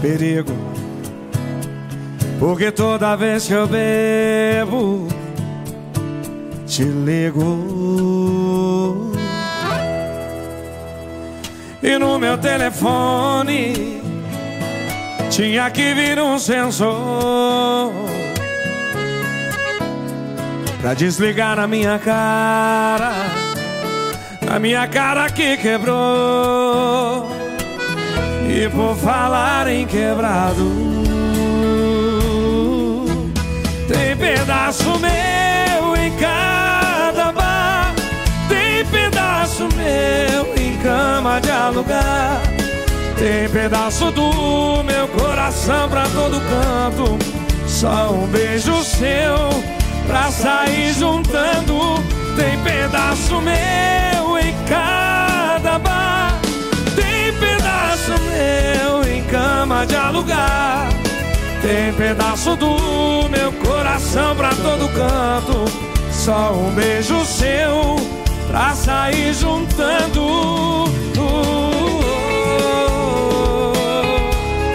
Perigo. Porque toda vez que eu bebo Te ligo. E no meu telefone Tinha que vir um sensor Pra desligar na minha cara Na minha cara que quebrou Por falar em quebrado. Tem pedaço meu em cada bar. Tem pedaço meu em cama de alugar. Tem pedaço do meu coração pra todo canto. Só um beijo seu pra sair juntando. Tem pedaço meu cama de alugar. Tem pedaço do meu coração pra todo canto. Só um beijo seu pra sair juntando.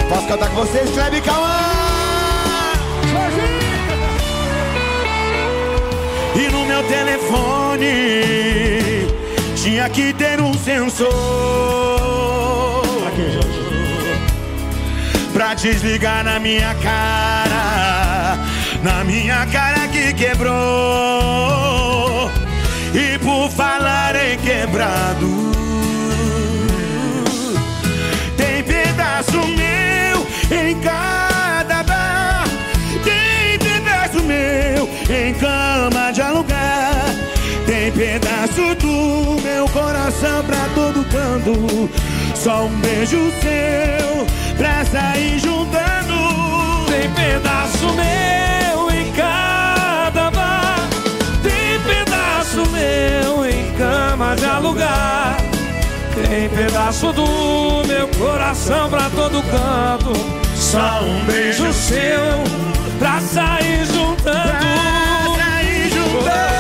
Posso cantar com vocês, Kleber Cauã? E no meu telefone tinha que ter um sensor Pra desligar na minha cara Na minha cara que quebrou. E por falar em quebrado Tem pedaço meu em cada bar Tem pedaço meu em cama de alugar Tem pedaço do meu coração pra todo canto Só um beijo seu pra sair juntando. Tem pedaço meu em cada bar. Tem pedaço meu em cama de alugar. Tem pedaço do meu coração pra todo canto. Só um beijo seu pra sair juntando. Sair Tem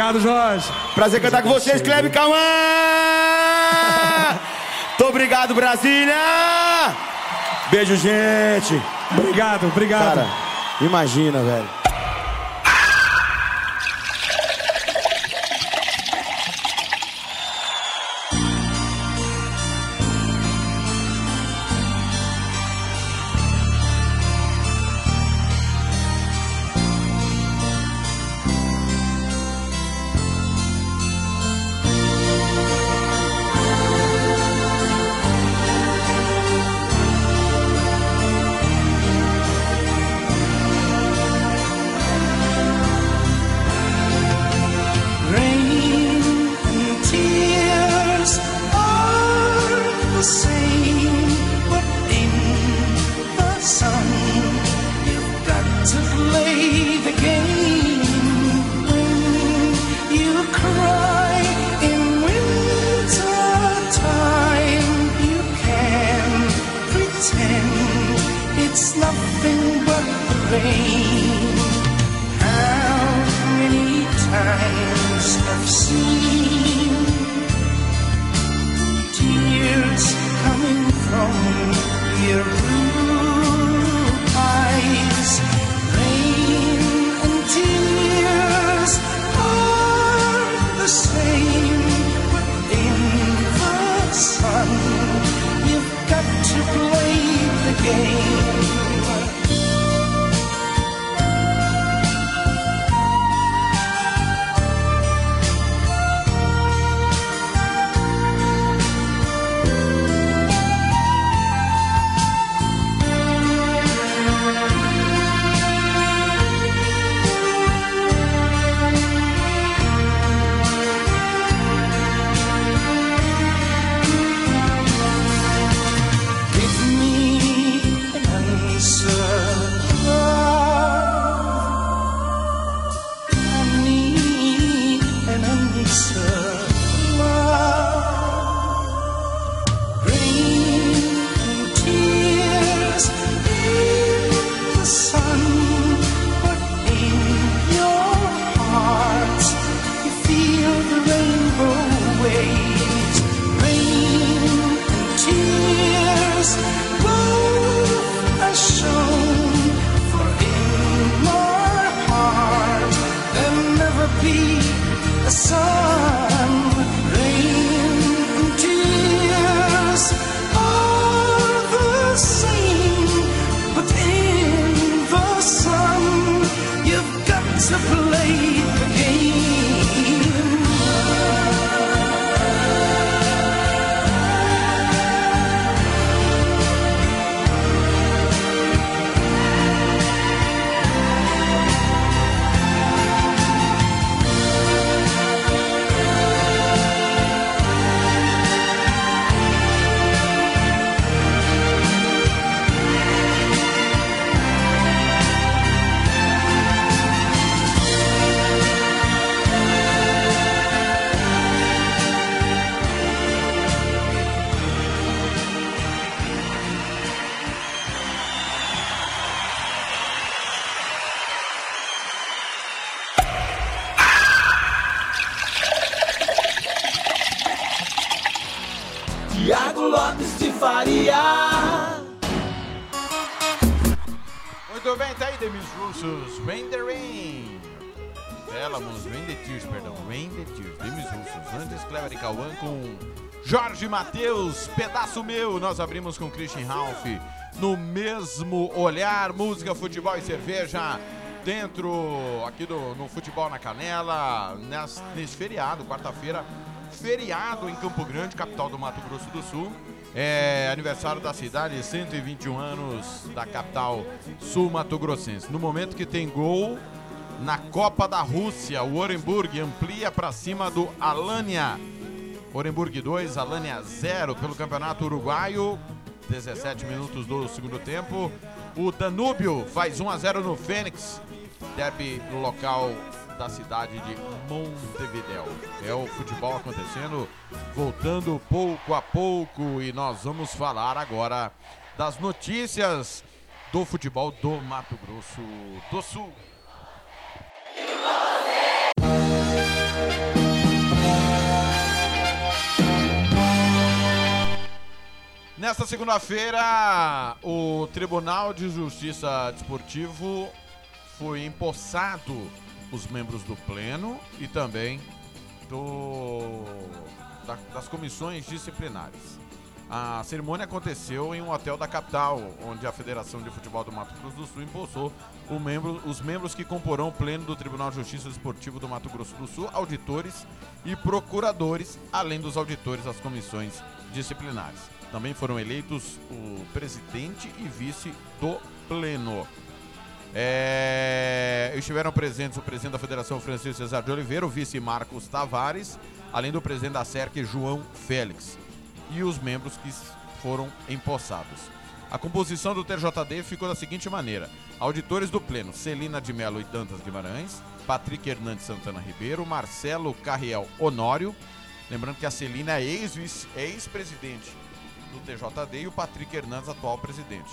Obrigado, Jorge. Prazer cantar com vocês, Kleber Cauã! Muito obrigado, Brasília! Beijo, gente! Obrigado, obrigado. Cara, imagina, velho. Nós abrimos com Christian Ralph. No mesmo olhar, música, futebol e cerveja. Dentro aqui do, no Futebol na Canela. Nesse, nesse feriado, quarta-feira. Feriado em Campo Grande, capital do Mato Grosso do Sul. É aniversário da cidade, 121 anos da capital sul-mato-grossense. No momento que tem gol na Copa da Rússia, o Orenburg amplia para cima do Alania. Orenburg 2, Alania 0 pelo Campeonato Uruguaio. 17 minutos do segundo tempo. O Danúbio faz 1 a 0 no Fênix. Derby local da cidade de Montevideo. É o futebol acontecendo, voltando pouco a pouco e nós vamos falar agora das notícias do futebol do Mato Grosso do Sul. Nesta segunda-feira, o Tribunal de Justiça Desportivo foi empossado os membros do Pleno e também do, da- das comissões disciplinares. A cerimônia aconteceu em um hotel da capital, onde a Federação de Futebol do Mato Grosso do Sul empossou o membro- os membros que comporão o Pleno do Tribunal de Justiça Desportivo do Mato Grosso do Sul, auditores e procuradores, além dos auditores das comissões disciplinares. Também foram eleitos o presidente e vice do Pleno. É, estiveram presentes o presidente da Federação Francisco Cesar de Oliveira, o vice Marcos Tavares, além do presidente da SERC, João Félix, e os membros que foram empossados. A composição do TJD ficou da seguinte maneira: auditores do Pleno, Celina de Melo e Dantas Guimarães, Patrick Hernandes Santana Ribeiro, Marcelo Carriel Honório, lembrando que a Celina é é ex-presidente do TJD e o Patrick Hernandes, atual presidente.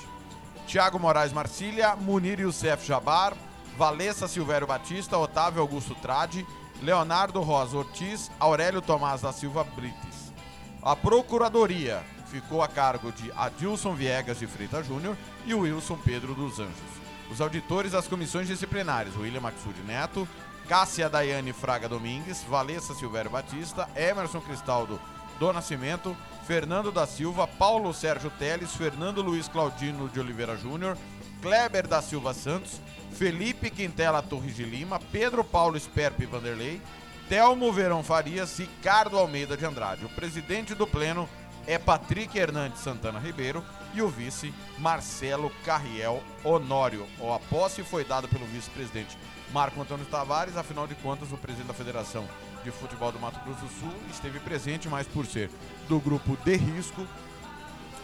Tiago Moraes Marcília, Munir Youssef Jabar, Valessa Silvério Batista, Otávio Augusto Trade, Leonardo Rosa Ortiz, Aurélio Tomás da Silva Brites. A Procuradoria ficou a cargo de Adilson Viegas de Freitas Júnior e Wilson Pedro dos Anjos. Os auditores das comissões disciplinares, William Maxud Neto, Cássia Daiane Fraga Domingues, Valessa Silvério Batista, Emerson Cristaldo do Nascimento, Fernando da Silva, Paulo Sérgio Teles, Fernando Luiz Claudino de Oliveira Júnior, Kleber da Silva Santos, Felipe Quintela Torres de Lima, Pedro Paulo Sperpe Vanderlei, Telmo Verão Farias Ricardo Almeida de Andrade. O presidente do pleno é Patrick Hernandes Santana Ribeiro e o vice Marcelo Carriel Honório. A posse foi dada pelo vice-presidente Marco Antônio Tavares, afinal de contas, o presidente da Federação de Futebol do Mato Grosso do Sul esteve presente, mas por ser do grupo de risco,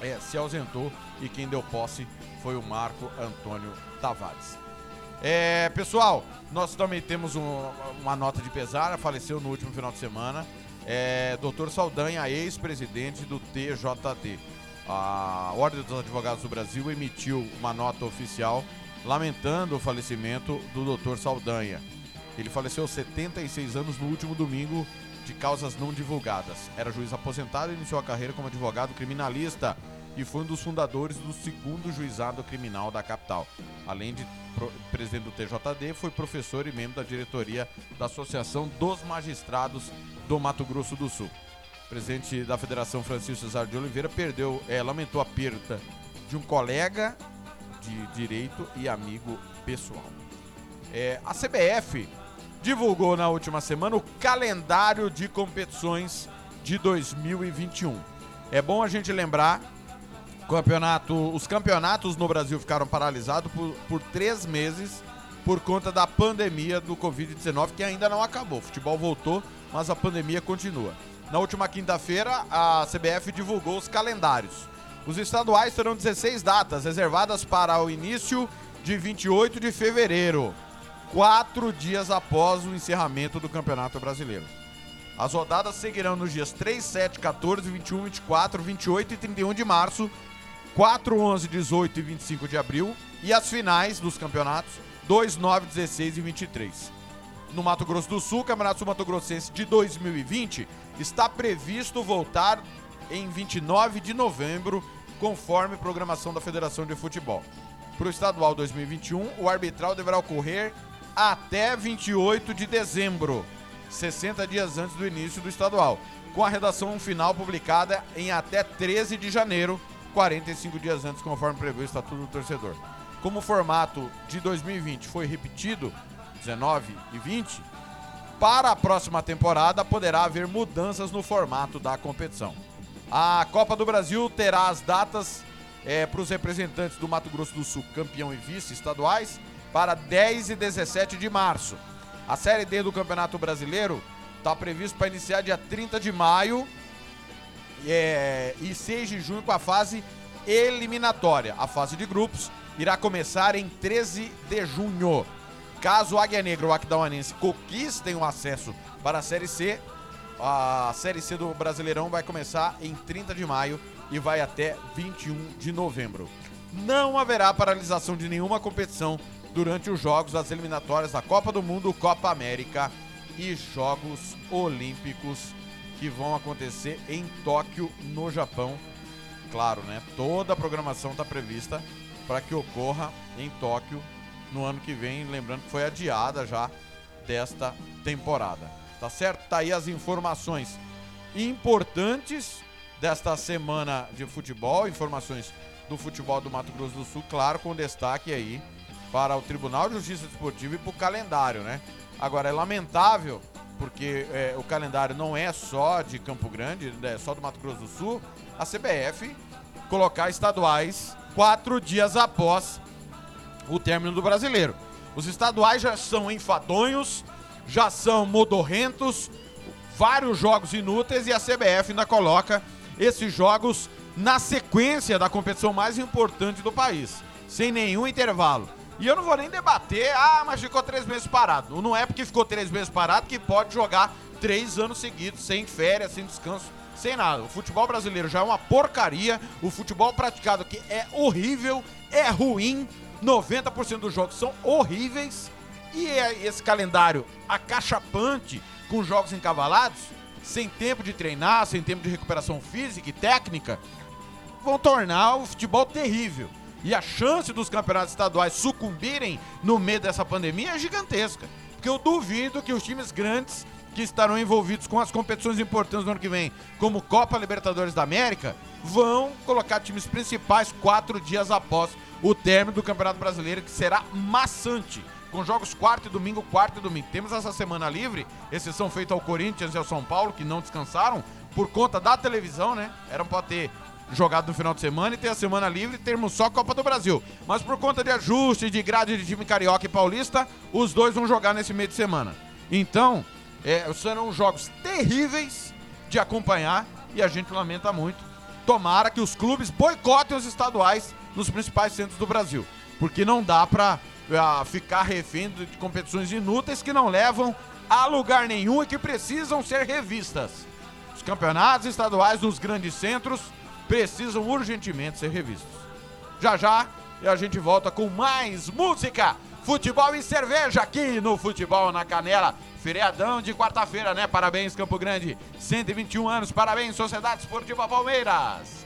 é, se ausentou e quem deu posse foi o Marco Antônio Tavares. É, pessoal, nós também temos um- uma nota de pesar, faleceu no último final de semana. É, Dr. Saldanha, ex-presidente do TJD. A Ordem dos Advogados do Brasil emitiu uma nota oficial lamentando o falecimento do Dr. Saldanha. Ele faleceu aos 76 anos no último domingo de causas não divulgadas. Era juiz aposentado e iniciou a carreira como advogado criminalista e foi um dos fundadores do segundo juizado criminal da capital. Além de presidente do TJD, foi professor e membro da diretoria da Associação dos Magistrados do Mato Grosso do Sul. O presidente da Federação Francisco Cesar de Oliveira perdeu, eh, lamentou a perda de um colega de direito e amigo pessoal. É, a CBF divulgou na última semana o calendário de competições de 2021. É bom a gente lembrar campeonato, os campeonatos no Brasil ficaram paralisados por, por três meses por conta da pandemia do Covid-19, que ainda não acabou. O futebol voltou, mas a pandemia continua. Na última quinta-feira, a CBF divulgou os calendários. Os estaduais terão 16 datas reservadas para o início de 28 de fevereiro, quatro dias após o encerramento do Campeonato Brasileiro. As rodadas seguirão nos dias 3, 7, 14, 21, 24, 28 e 31 de março, 4, 11, 18 e 25 de abril e as finais dos campeonatos 2, 9, 16 e 23. No Mato Grosso do Sul, o Campeonato Sul Mato Grossense de 2020 está previsto voltar em 29 de novembro, conforme programação da Federação de Futebol. Para o estadual 2021, o arbitral deverá ocorrer até 28 de dezembro, 60 dias antes do início do estadual, com a redação final publicada em até 13 de janeiro, 45 dias antes, conforme prevê o Estatuto do Torcedor. Como o formato de 2020 foi repetido, 19 e 20, para a próxima temporada poderá haver mudanças no formato da competição. A Copa do Brasil terá as datas para os representantes do Mato Grosso do Sul, campeão e vice estaduais, para 10 e 17 de março. A Série D do Campeonato Brasileiro está previsto para iniciar dia 30 de maio é, e 6 de junho com a fase eliminatória. A fase de grupos irá começar em 13 de junho. Caso o Águia Negra ou o Aquidauanense conquistem o acesso para a Série C, a Série C do Brasileirão vai começar em 30 de maio e vai até 21 de novembro. Não haverá paralisação de nenhuma competição durante os jogos das eliminatórias da Copa do Mundo, Copa América e Jogos Olímpicos que vão acontecer em Tóquio, no Japão. Claro, né? Toda a programação está prevista para que ocorra em Tóquio no ano que vem, lembrando que foi adiada já desta temporada. Tá certo? Tá aí as informações importantes desta semana de futebol, informações do futebol do Mato Grosso do Sul, claro, com destaque aí para o Tribunal de Justiça Desportiva e para o calendário, né? Agora, é lamentável, porque é, o calendário não é só de Campo Grande, é só do Mato Grosso do Sul, a CBF colocar estaduais quatro dias após o término do brasileiro. Os estaduais já são enfadonhos, já são modorrentos, vários jogos inúteis e a CBF ainda coloca esses jogos na sequência da competição mais importante do país, sem nenhum intervalo. E eu não vou nem debater, ah, mas ficou três meses parado. Não é porque ficou três meses parado que pode jogar três anos seguidos, sem férias, sem descanso, sem nada. O futebol brasileiro já é uma porcaria, o futebol praticado aqui é horrível, é ruim, 90% dos jogos são horríveis e é esse calendário acachapante com jogos encavalados, sem tempo de treinar, sem tempo de recuperação física e técnica, vão tornar o futebol terrível. E a chance dos campeonatos estaduais sucumbirem no meio dessa pandemia é gigantesca. Porque eu duvido que os times grandes que estarão envolvidos com as competições importantes do ano que vem, como Copa Libertadores da América, vão colocar times principais quatro dias após o término do Campeonato Brasileiro, que será maçante. Com jogos quarto e domingo, quarto e domingo. Temos essa semana livre, exceção feita ao Corinthians e ao São Paulo, que não descansaram, por conta da televisão, né? Eram para ter jogado no final de semana e ter a semana livre e termos só Copa do Brasil. Mas por conta de ajuste de grade de time carioca e paulista, os dois vão jogar nesse meio de semana. Então, é, serão jogos terríveis de acompanhar e a gente lamenta muito. Tomara que os clubes boicotem os estaduais nos principais centros do Brasil, porque não dá pra ah, ficar refém de competições inúteis que não levam a lugar nenhum e que precisam ser revistas. Os campeonatos estaduais nos grandes centros precisam urgentemente ser revistos. Já já a gente volta com mais música, futebol e cerveja aqui no Futebol na Canela. Feriadão de quarta-feira, né? Parabéns, Campo Grande. 121 anos, parabéns, Sociedade Esportiva Palmeiras.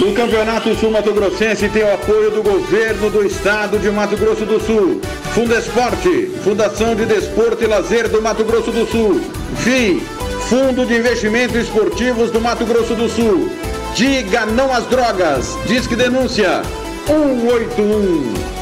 O Campeonato Sul Mato Grossense tem o apoio do governo do estado de Mato Grosso do Sul. Fundesporte, Fundação de Desporto e Lazer do Mato Grosso do Sul. FI, Fundo de Investimentos Esportivos do Mato Grosso do Sul. Diga não às drogas. Disque denúncia 181.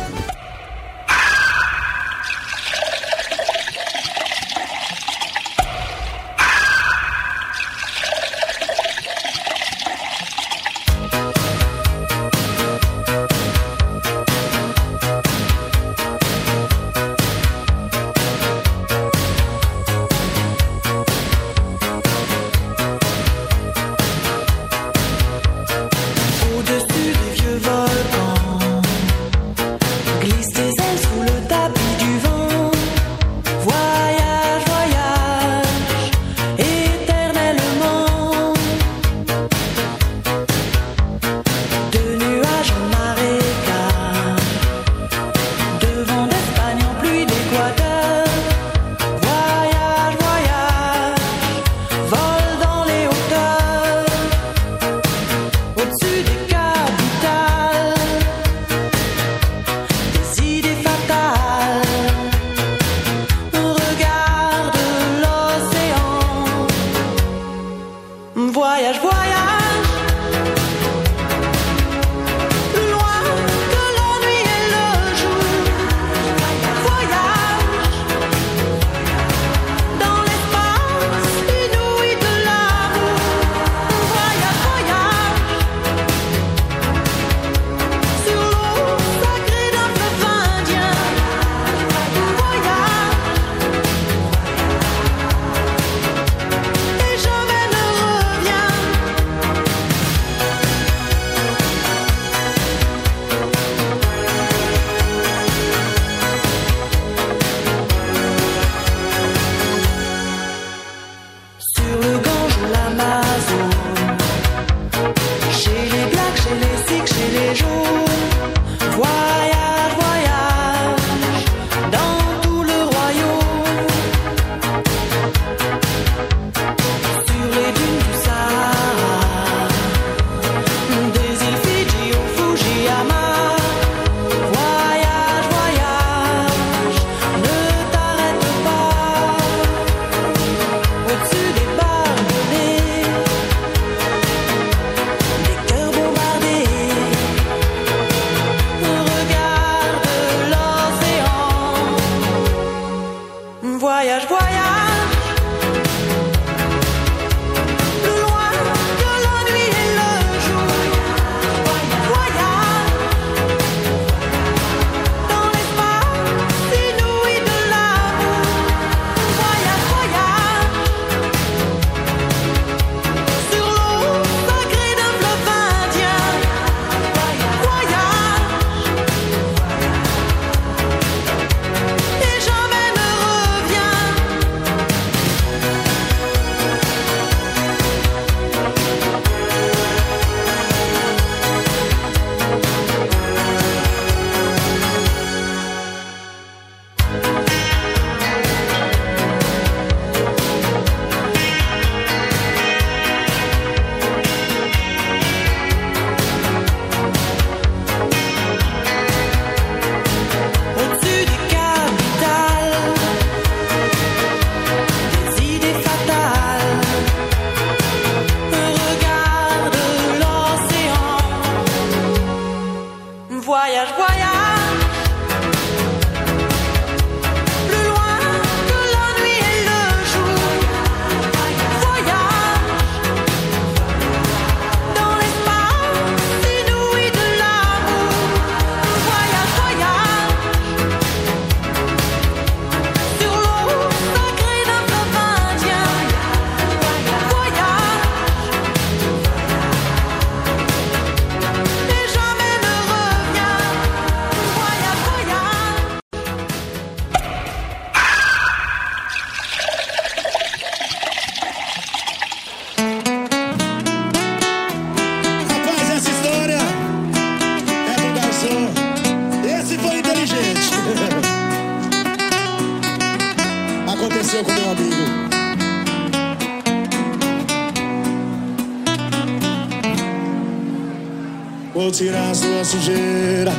Sujeira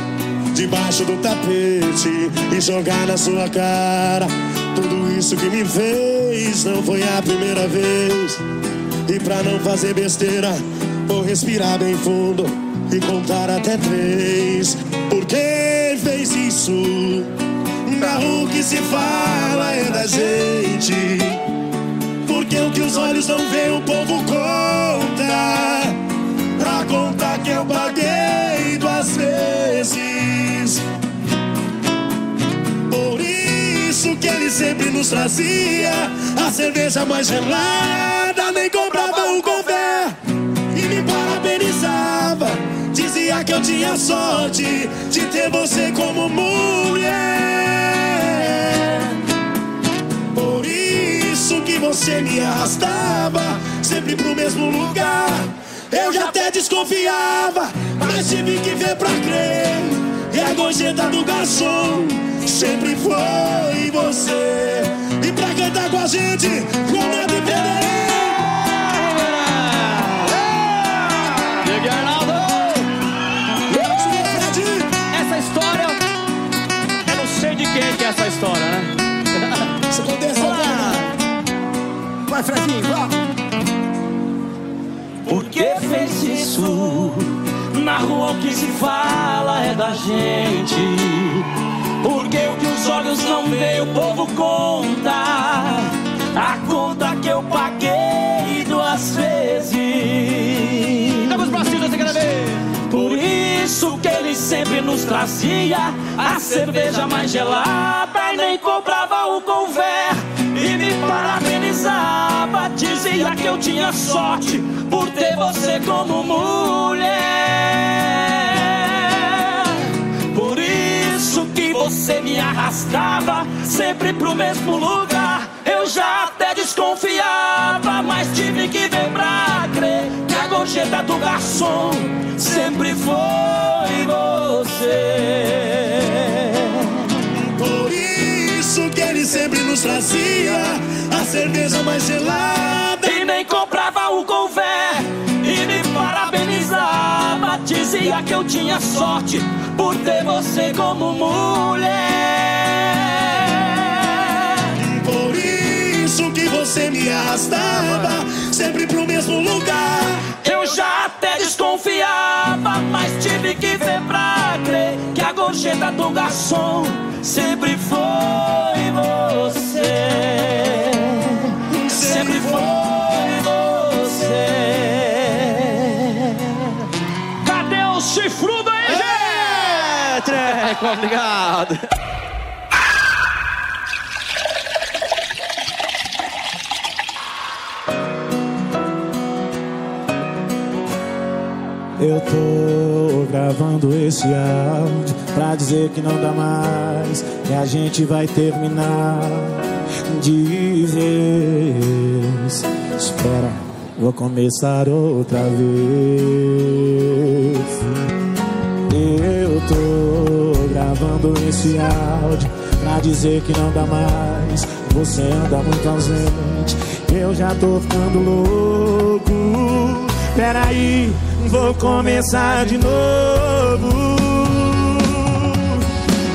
debaixo do tapete e jogar na sua cara. Tudo isso que me fez não foi a primeira vez. E pra não fazer besteira, vou respirar bem fundo e contar até três. Por que fez isso? Não, o que se fala é da gente. Porque o que os olhos não veem, o povo conta. Pra contar que eu paguei duas vezes. Por isso que ele sempre nos trazia a cerveja mais gelada, nem comprava o café e me parabenizava. Dizia que eu tinha sorte de ter você como mulher. Por isso que você me arrastava sempre pro mesmo lugar. Eu já até desconfiava, mas tive que ver pra crer. E a gorjeta do garçom sempre foi você. E pra cantar com a gente, com Neto e Diego Arnaldo! Essa história, eu não sei de quem que é essa história, né? Você Vai, Fredinho, vai! Por que fez isso? Na rua o que se fala é da gente. Porque o que os olhos não veem, o povo conta. A conta que eu paguei duas vezes. Dá os bracinhos, você quer ver? Por isso que ele sempre nos trazia a cerveja mais gelada e nem comprava o conver. E me parabenizava, dizia que eu tinha sorte por ter você como mulher. Por isso que você me arrastava sempre pro mesmo lugar. Eu já até desconfiava, mas tive que ver pra crer que a gorjeta do garçom sempre foi você. Por isso que ele sempre nos trazia a cerveja mais gelada. E nem comprava o me parabenizava. Dizia que eu tinha sorte por ter você como mulher. Por isso que você me arrastava sempre pro mesmo lugar. Eu já até desconfiava, mas tive que ver pra crer que a gorjeta do garçom sempre foi você. Sempre foi Obrigado. Eu tô gravando esse áudio pra dizer que não dá mais, que a gente vai terminar de vez. Espera, vou começar outra vez. Gravando esse áudio pra dizer que não dá mais. Você anda muito ausente, eu já tô ficando louco. Peraí, vou começar de novo.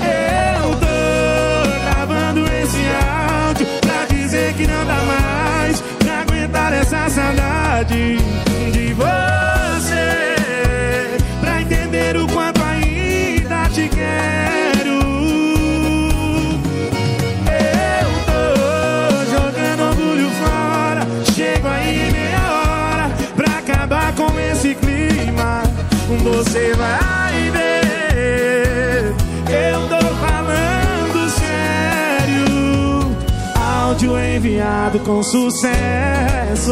Eu tô gravando esse áudio pra dizer que não dá mais pra aguentar essa saudade Com sucesso.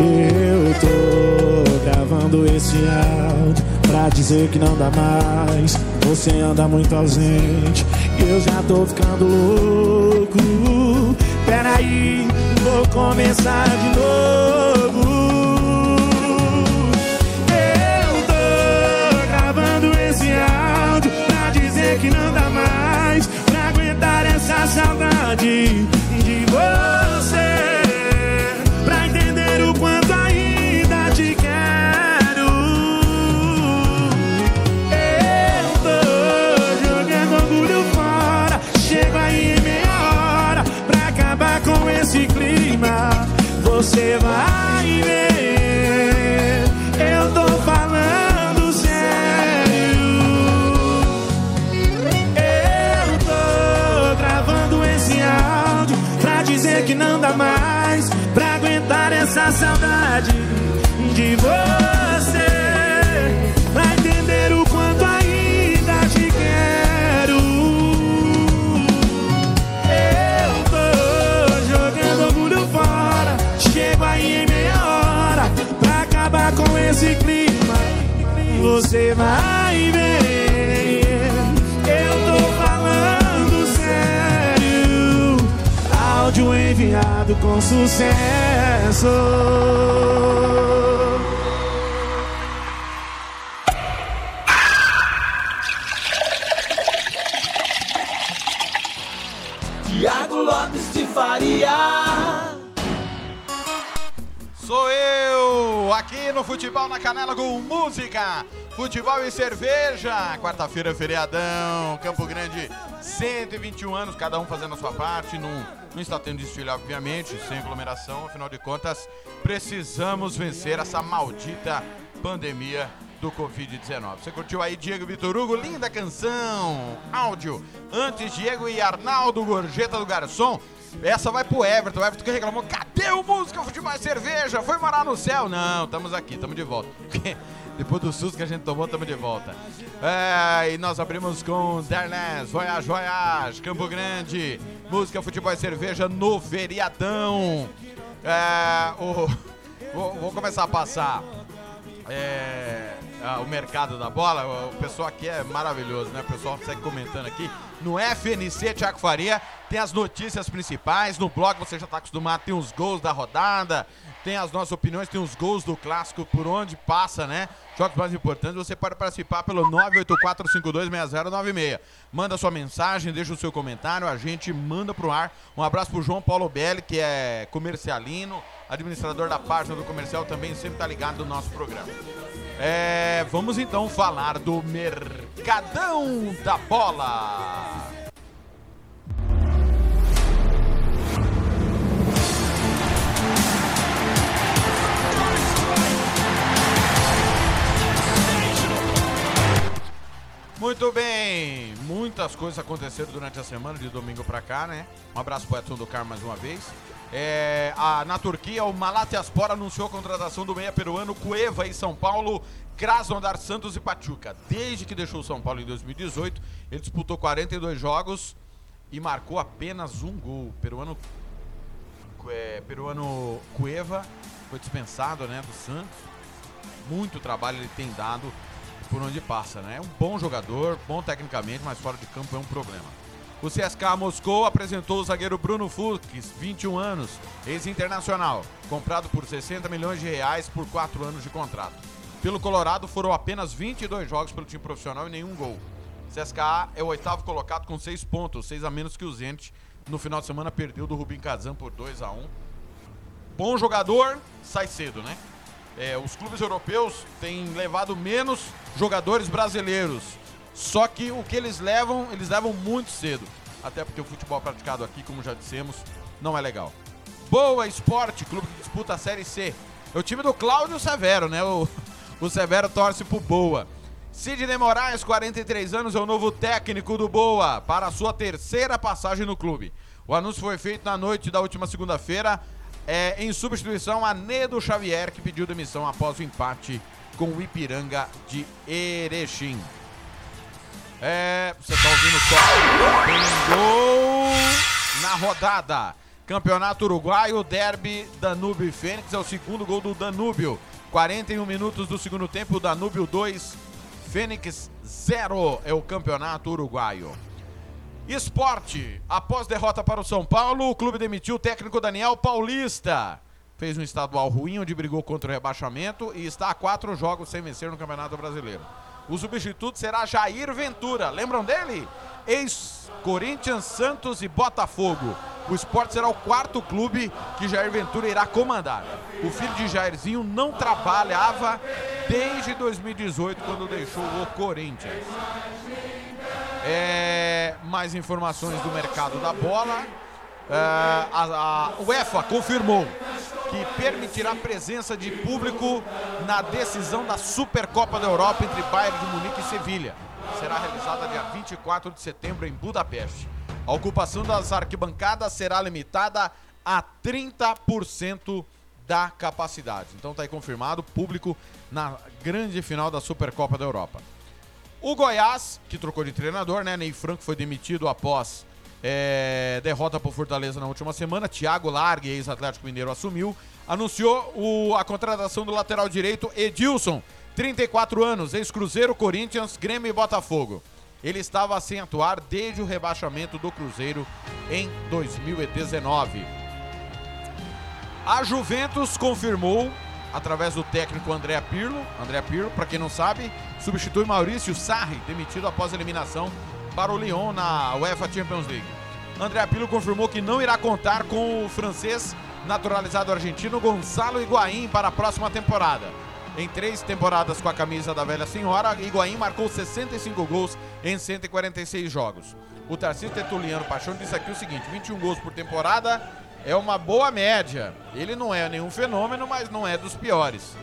Eu tô gravando esse áudio pra dizer que não dá mais. Você anda muito ausente, eu já tô ficando louco peraí, vou começar de novo. Eu tô gravando esse áudio pra dizer que não dá mais pra aguentar essa saudade. if I você vai ver. Eu tô falando sério. Áudio enviado com sucesso. Tiago Lopes de Faria. Sou eu, aqui no Futebol na Canela com música, futebol e cerveja. Quarta-feira, feriadão, Campo Grande, 121 anos, cada um fazendo a sua parte. Não, não está tendo desfile, obviamente, sem aglomeração. Afinal de contas, precisamos vencer essa maldita pandemia do Covid-19. Você curtiu aí Diego Vitor Hugo? Linda canção, áudio. Antes, Diego e Arnaldo Gorjeta do Garçom. Essa vai pro Everton. O Everton que reclamou: cadê o música, futebol e cerveja? Foi morar no céu? Não, estamos aqui, estamos de volta. Depois do susto que a gente tomou, estamos de volta. É, e nós abrimos com Dernes, Voyage, Voyage, Campo Grande, música, futebol e cerveja no feriadão. É, o, vou, vou começar a passar é, o mercado da bola. O pessoal aqui é maravilhoso, né? O pessoal segue comentando aqui. No FNC Tiago Faria tem as notícias principais. No blog você já está acostumado, tem os gols da rodada, tem as nossas opiniões, tem os gols do clássico por onde passa, né? Jogos mais importantes, você pode participar pelo 984526096. Manda sua mensagem, deixa o seu comentário, a gente manda pro ar. Um abraço pro João Paulo Belli, que é comercialino, administrador da página do comercial, também sempre tá ligado no nosso programa. É, vamos então falar do Mercadão da Bola. Muito bem, muitas coisas aconteceram durante a semana, de domingo pra cá, né? Um abraço pro Edson do Carmo mais uma vez. É, a- na Turquia, o Malatyaspor anunciou a contratação do meia peruano Cueva em São Paulo, Krasnodar Santos e Pachuca. Desde que deixou o São Paulo em 2018, ele disputou 42 jogos e marcou apenas um gol. Peruano, é, peruano Cueva foi dispensado né, do Santos. Muito trabalho ele tem dado por onde passa, né? É um bom jogador, bom tecnicamente, mas fora de campo é um problema. O CSKA Moscou apresentou o zagueiro Bruno Fux, 21 anos, ex-internacional, comprado por 60 milhões de reais por 4 anos de contrato. Pelo Colorado foram apenas 22 jogos pelo time profissional e nenhum gol. CSKA é o oitavo colocado com 6 pontos, 6 a menos que o Zenit. No final de semana perdeu do Rubim Kazan por 2 a 1 Bom jogador, sai cedo, né? É, os clubes europeus têm levado menos jogadores brasileiros. Só que o que eles levam, eles levam muito cedo. Até porque o futebol praticado aqui, como já dissemos, não é legal. Boa Esporte, clube que disputa a Série C. É o time do Cláudio Severo, né? O, o Severo torce pro Boa. Sidney Moraes, 43 anos, é o novo técnico do Boa para a sua terceira passagem no clube. O anúncio foi feito na noite da última segunda-feira, é, em substituição a Nedo Xavier, que pediu demissão após o empate com o Ipiranga de Erechim. É, você tá ouvindo só? Tem gol na rodada. Campeonato Uruguaio, Derby Danúbio e Fênix é o segundo gol do Danúbio. 41 minutos do segundo tempo, Danúbio 2, Fênix 0 é o campeonato uruguaio. Esporte. Após derrota para o São Paulo, o clube demitiu o técnico Daniel Paulista. Fez um estadual ruim, onde brigou contra o rebaixamento e está a quatro jogos sem vencer no Campeonato Brasileiro. O substituto será Jair Ventura. Lembram dele? Ex-Corinthians, Santos e Botafogo. O esporte será o quarto clube que Jair Ventura irá comandar. O filho de Jairzinho não trabalhava desde 2018, quando deixou o Corinthians. É, mais informações do mercado da bola. É, a, a UEFA confirmou que permitirá a presença de público na decisão da Supercopa da Europa entre Bayern de Munique e Sevilha. Será realizada dia 24 de setembro em Budapeste. A ocupação das arquibancadas será limitada a 30% da capacidade. Então está aí confirmado público na grande final da Supercopa da Europa. O Goiás, que trocou de treinador, né? Ney Franco foi demitido após É, derrota por Fortaleza na última semana. Thiago Largue, ex-Atlético Mineiro, assumiu. Anunciou o- a contratação do lateral direito Edilson, 34 anos, ex-Cruzeiro, Corinthians, Grêmio e Botafogo. Ele estava sem atuar desde o rebaixamento do Cruzeiro em 2019. A Juventus confirmou, através do técnico André Pirlo, André Pirlo, para quem não sabe, substitui Maurício Sarri, demitido após eliminação para o Lyon na UEFA Champions League. André Pirlo confirmou que não irá contar com o francês naturalizado argentino Gonçalo Higuaín para a próxima temporada. Em três temporadas com a camisa da velha senhora, Higuaín marcou 65 gols em 146 jogos. O Tarcísio Tertuliano Paixão disse aqui o seguinte, 21 gols por temporada é uma boa média. Ele não é nenhum fenômeno, mas não é dos piores.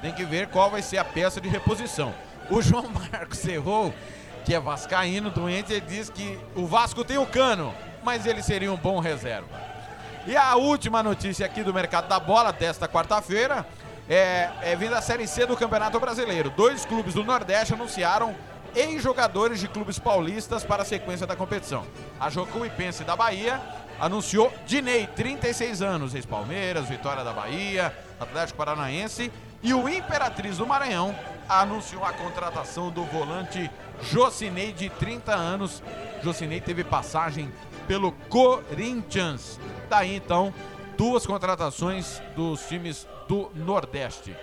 Tem que ver qual vai ser a peça de reposição. O João Marcos errou, que é vascaíno, doente, ele diz que o Vasco tem o cano, mas ele seria um bom reserva. E a última notícia aqui do mercado da bola desta quarta-feira é, é vindo da Série C do Campeonato Brasileiro. Dois clubes do Nordeste anunciaram ex-jogadores de clubes paulistas para a sequência da competição. A Jocuipense da Bahia anunciou Dinei, 36 anos, ex-Palmeiras, Vitória da Bahia, Atlético Paranaense. E o Imperatriz do Maranhão anunciou a contratação do volante Jocinei, de 30 anos. Jocinei teve passagem pelo Corinthians. Daí então, duas contratações dos times do Nordeste.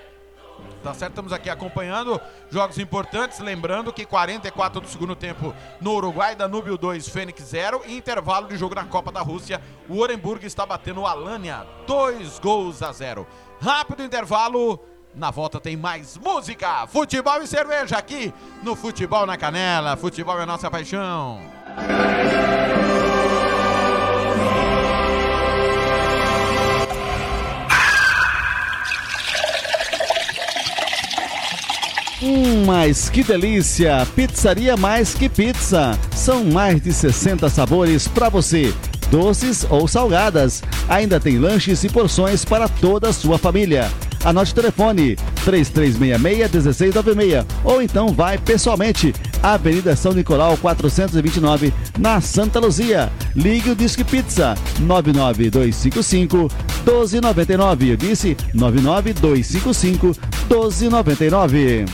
Tá certo? Estamos aqui acompanhando jogos importantes. Lembrando que 44 do segundo tempo no Uruguai, Danúbio 2, Fênix 0. E intervalo de jogo na Copa da Rússia. O Orenburg está batendo o Alânia, 2 gols a 0. Rápido intervalo. Na volta tem mais música, futebol e cerveja aqui no Futebol na Canela. Futebol é nossa paixão. Hum, mas que delícia! Pizzaria Mais Que Pizza. São mais de 60 sabores para você, doces ou salgadas. Ainda tem lanches e porções para toda a sua família. Anote o telefone 3366-1696 ou então vai pessoalmente Avenida São Nicolau 429 na Santa Luzia. Ligue o Disque Pizza 99255 1299. Eu disse 99255 1299.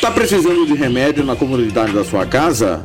Tá precisando de remédio na comunidade da sua casa?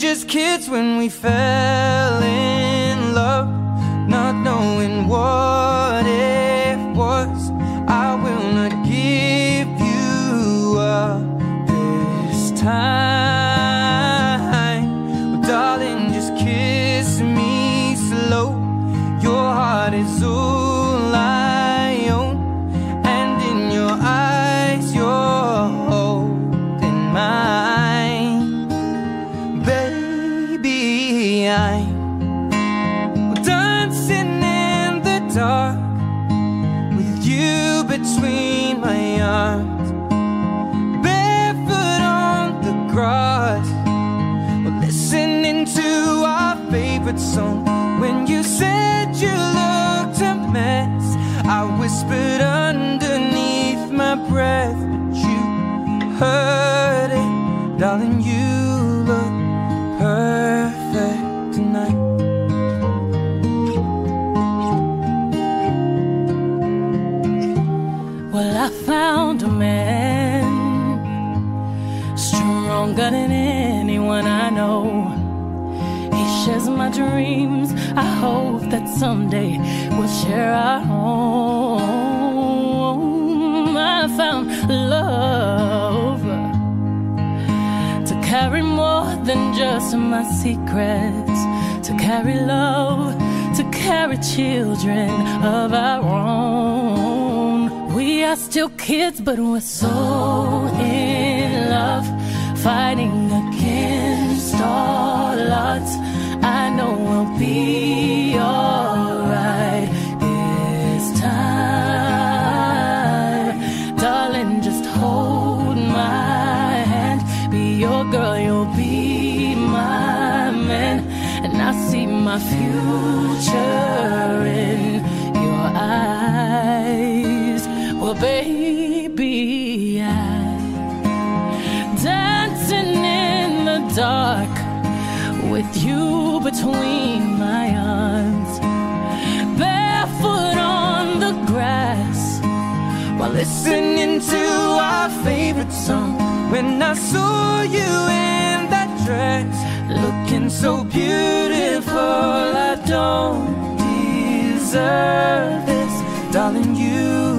Just kids when we fell in love, not knowing what darling. You look perfect tonight. Well, I found a man Stronger than anyone I know. He shares my dreams. I hope that someday we'll share our home. I found love carry more than just my secrets, to carry love, to carry children of our own. We are still kids, but we're so in love, fighting against all odds. I know we'll be alright my future in your eyes. Well, baby, I dancing in the dark with you between my arms, barefoot on the grass while listening to our favorite song. When I saw you in that dress, looking so beautiful, deserve this, darling. You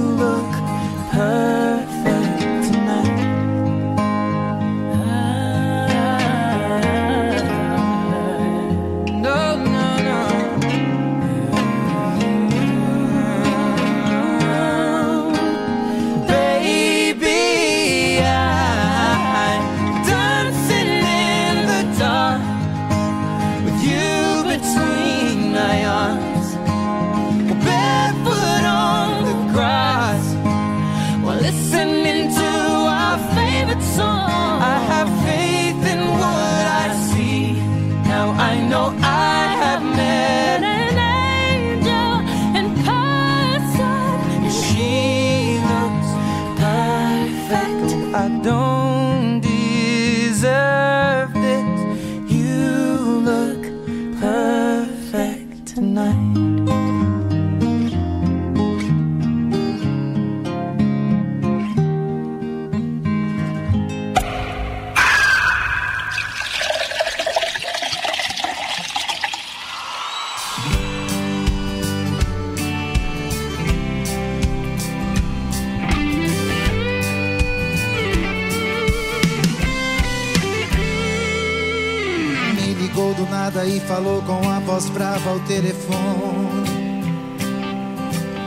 falou com a voz brava ao telefone.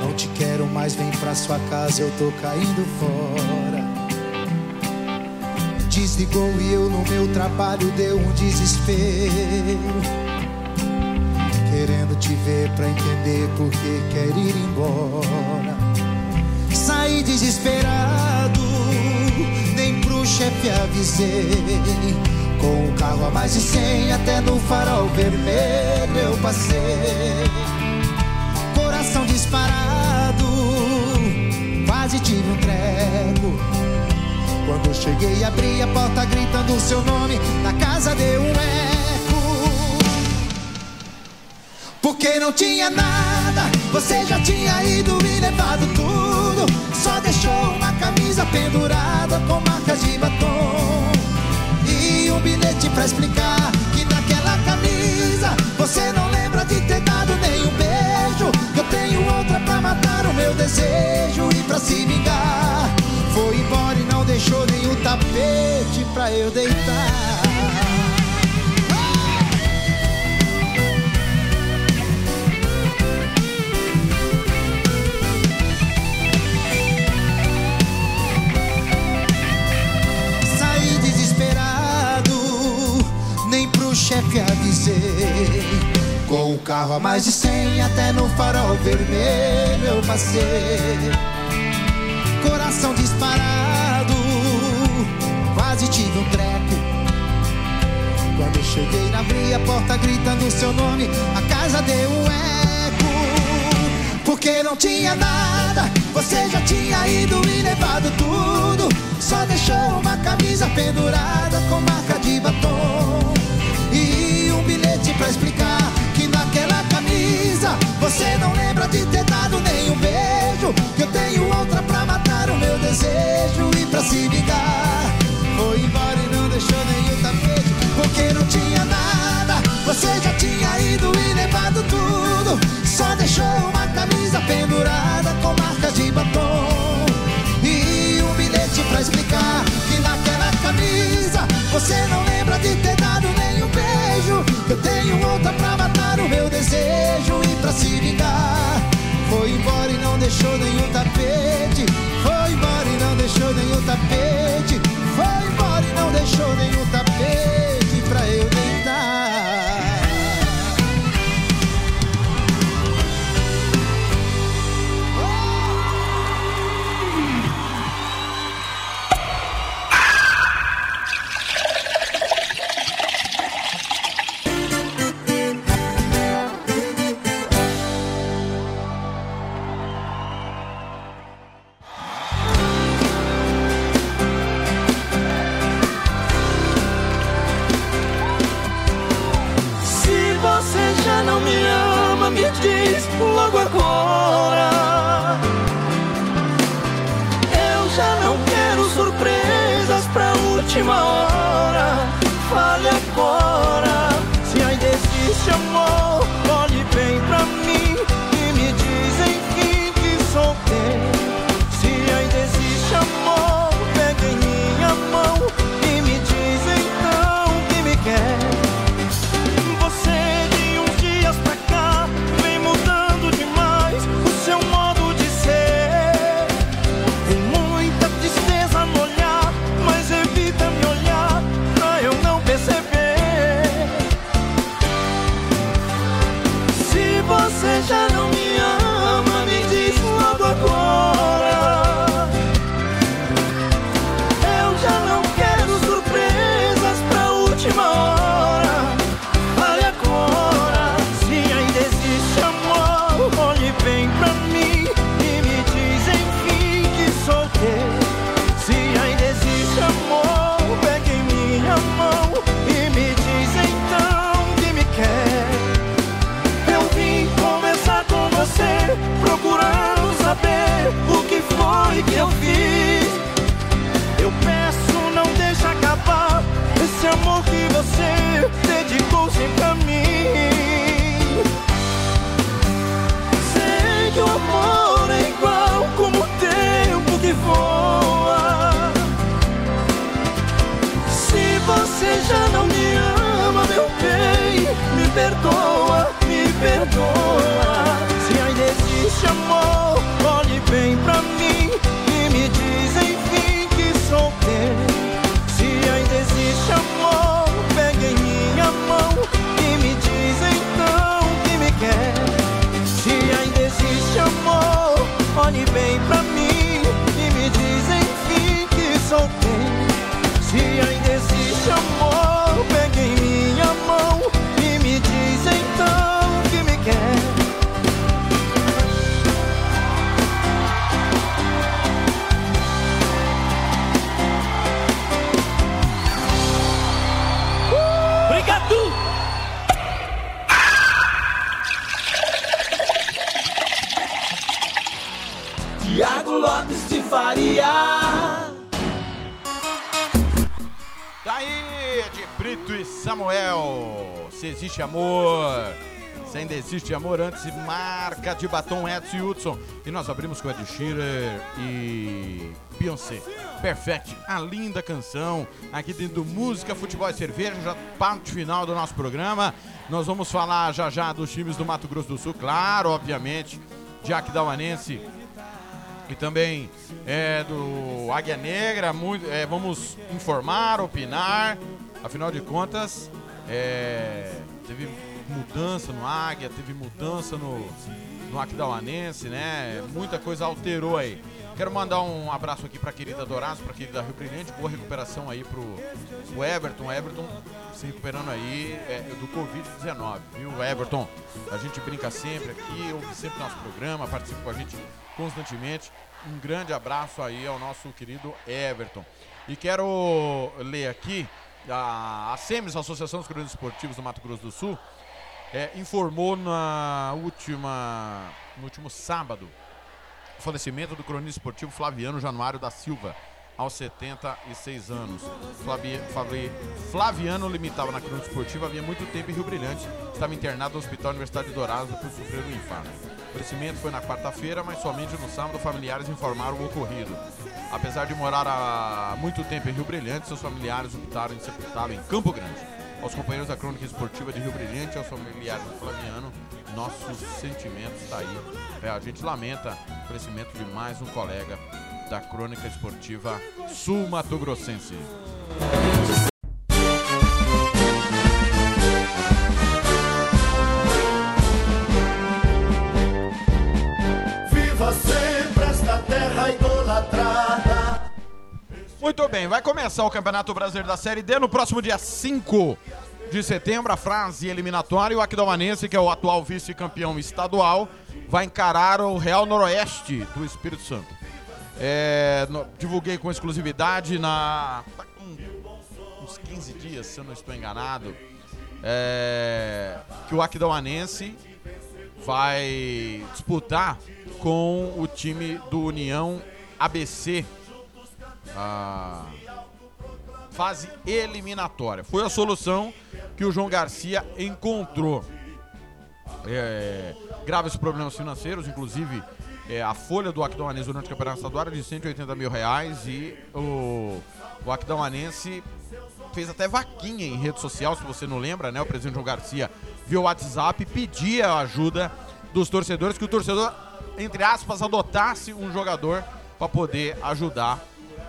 Não te quero mais, vem pra sua casa, eu tô caindo fora. Desligou e eu no meu trabalho deu um desespero. Querendo te ver pra entender por que quer ir embora. Saí desesperado, nem pro chefe avisei. Com o carro a mais de 100 até no farol vermelho eu passei. Coração disparado, quase tive um treco. Quando cheguei abri a porta gritando o seu nome, na casa deu um eco. Porque não tinha nada, você já tinha ido e levado tudo. Só deixou uma camisa pendurada com marcas de batom. Bilhete pra explicar que naquela camisa você não lembra de ter dado nenhum beijo. Que eu tenho outra pra matar o meu desejo e pra se vingar. Foi embora e não deixou nenhum tapete pra eu deitar. Com o carro a mais de 100 até no farol vermelho eu passei. Coração disparado, quase tive um treco. Quando cheguei, abri a porta gritando seu nome, a casa deu um eco. Porque não tinha nada, você já tinha ido e levado tudo. Só deixou uma camisa pendurada com marca de batom pra explicar que naquela camisa você não lembra de ter dado nenhum beijo. Que eu tenho outra pra matar o meu desejo e pra se ligar. Foi embora e não deixou nenhum tapete, porque não tinha nada. Você já tinha ido e levado tudo. Só deixou uma camisa pendurada com marca de batom. E um bilhete pra explicar que naquela camisa você não lembra de ter dado. pra se vingar. Foi embora e não deixou nenhum tapete. Foi embora e não deixou nenhum tapete. Foi embora e não deixou nenhum tapete. Amor, antes marca de batom Edson e Hudson. E nós abrimos com Ed Sheeran e Beyoncé. Perfect, a linda canção. Aqui dentro do Música, Futebol e Cerveja, já parte final do nosso programa. Nós vamos falar já já dos times do Mato Grosso do Sul, claro, obviamente. Jack Dauanense e também é, do Águia Negra. Muito, é, vamos informar, opinar. Afinal de contas, é, teve mudança no Águia, teve mudança no, no Aquidauanense, né? Muita coisa alterou aí. Quero mandar um abraço aqui pra querida Doraço, pra querida Rio Brilhante. Boa recuperação aí pro, pro Everton. Everton se recuperando aí é, do Covid-19, viu, Everton? A gente brinca sempre aqui, ouve sempre nosso programa, participa com a gente constantemente. Um grande abraço aí ao nosso querido Everton. E quero ler aqui a, a SEMES, a Associação dos Cronistas Esportivos do Mato Grosso do Sul, é, informou na última, no último sábado o falecimento do cronista esportivo Flaviano Januário da Silva, aos 76 anos. Flavi, Flavi, Flaviano limitava na crônica esportiva havia muito tempo em Rio Brilhante. Estava internado no Hospital Universidade de por sofrer um infarto. O falecimento foi na quarta-feira, mas somente no sábado familiares informaram o ocorrido. Apesar de morar há muito tempo em Rio Brilhante, seus familiares optaram em sepultá-lo em Campo Grande. Aos companheiros da crônica esportiva de Rio Brilhante, aos familiares do Flaviano, nossos sentimentos tá aí. É, a gente lamenta Oferecimento de mais um colega da Crônica Esportiva Sul Mato Grossense. Muito bem, vai começar o Campeonato Brasileiro da Série D no próximo dia 5 de setembro. A frase eliminatória, o Aquidauanense, que é o atual vice-campeão estadual, vai encarar o Real Noroeste do Espírito Santo. É, no- divulguei com exclusividade na uns 15 dias, se eu não estou enganado, é, que o Aquidauanense vai disputar com o time do União ABC. A fase eliminatória. Foi a solução que o João Garcia encontrou. É, graves problemas financeiros, inclusive é, a folha do Aquidauanense durante o Campeonato Estadual era de 180 mil reais e o, o Aquidauanense fez até vaquinha em rede social, se você não lembra, né? O presidente João Garcia via o WhatsApp e pedia a ajuda dos torcedores, que o torcedor, entre aspas, adotasse um jogador para poder ajudar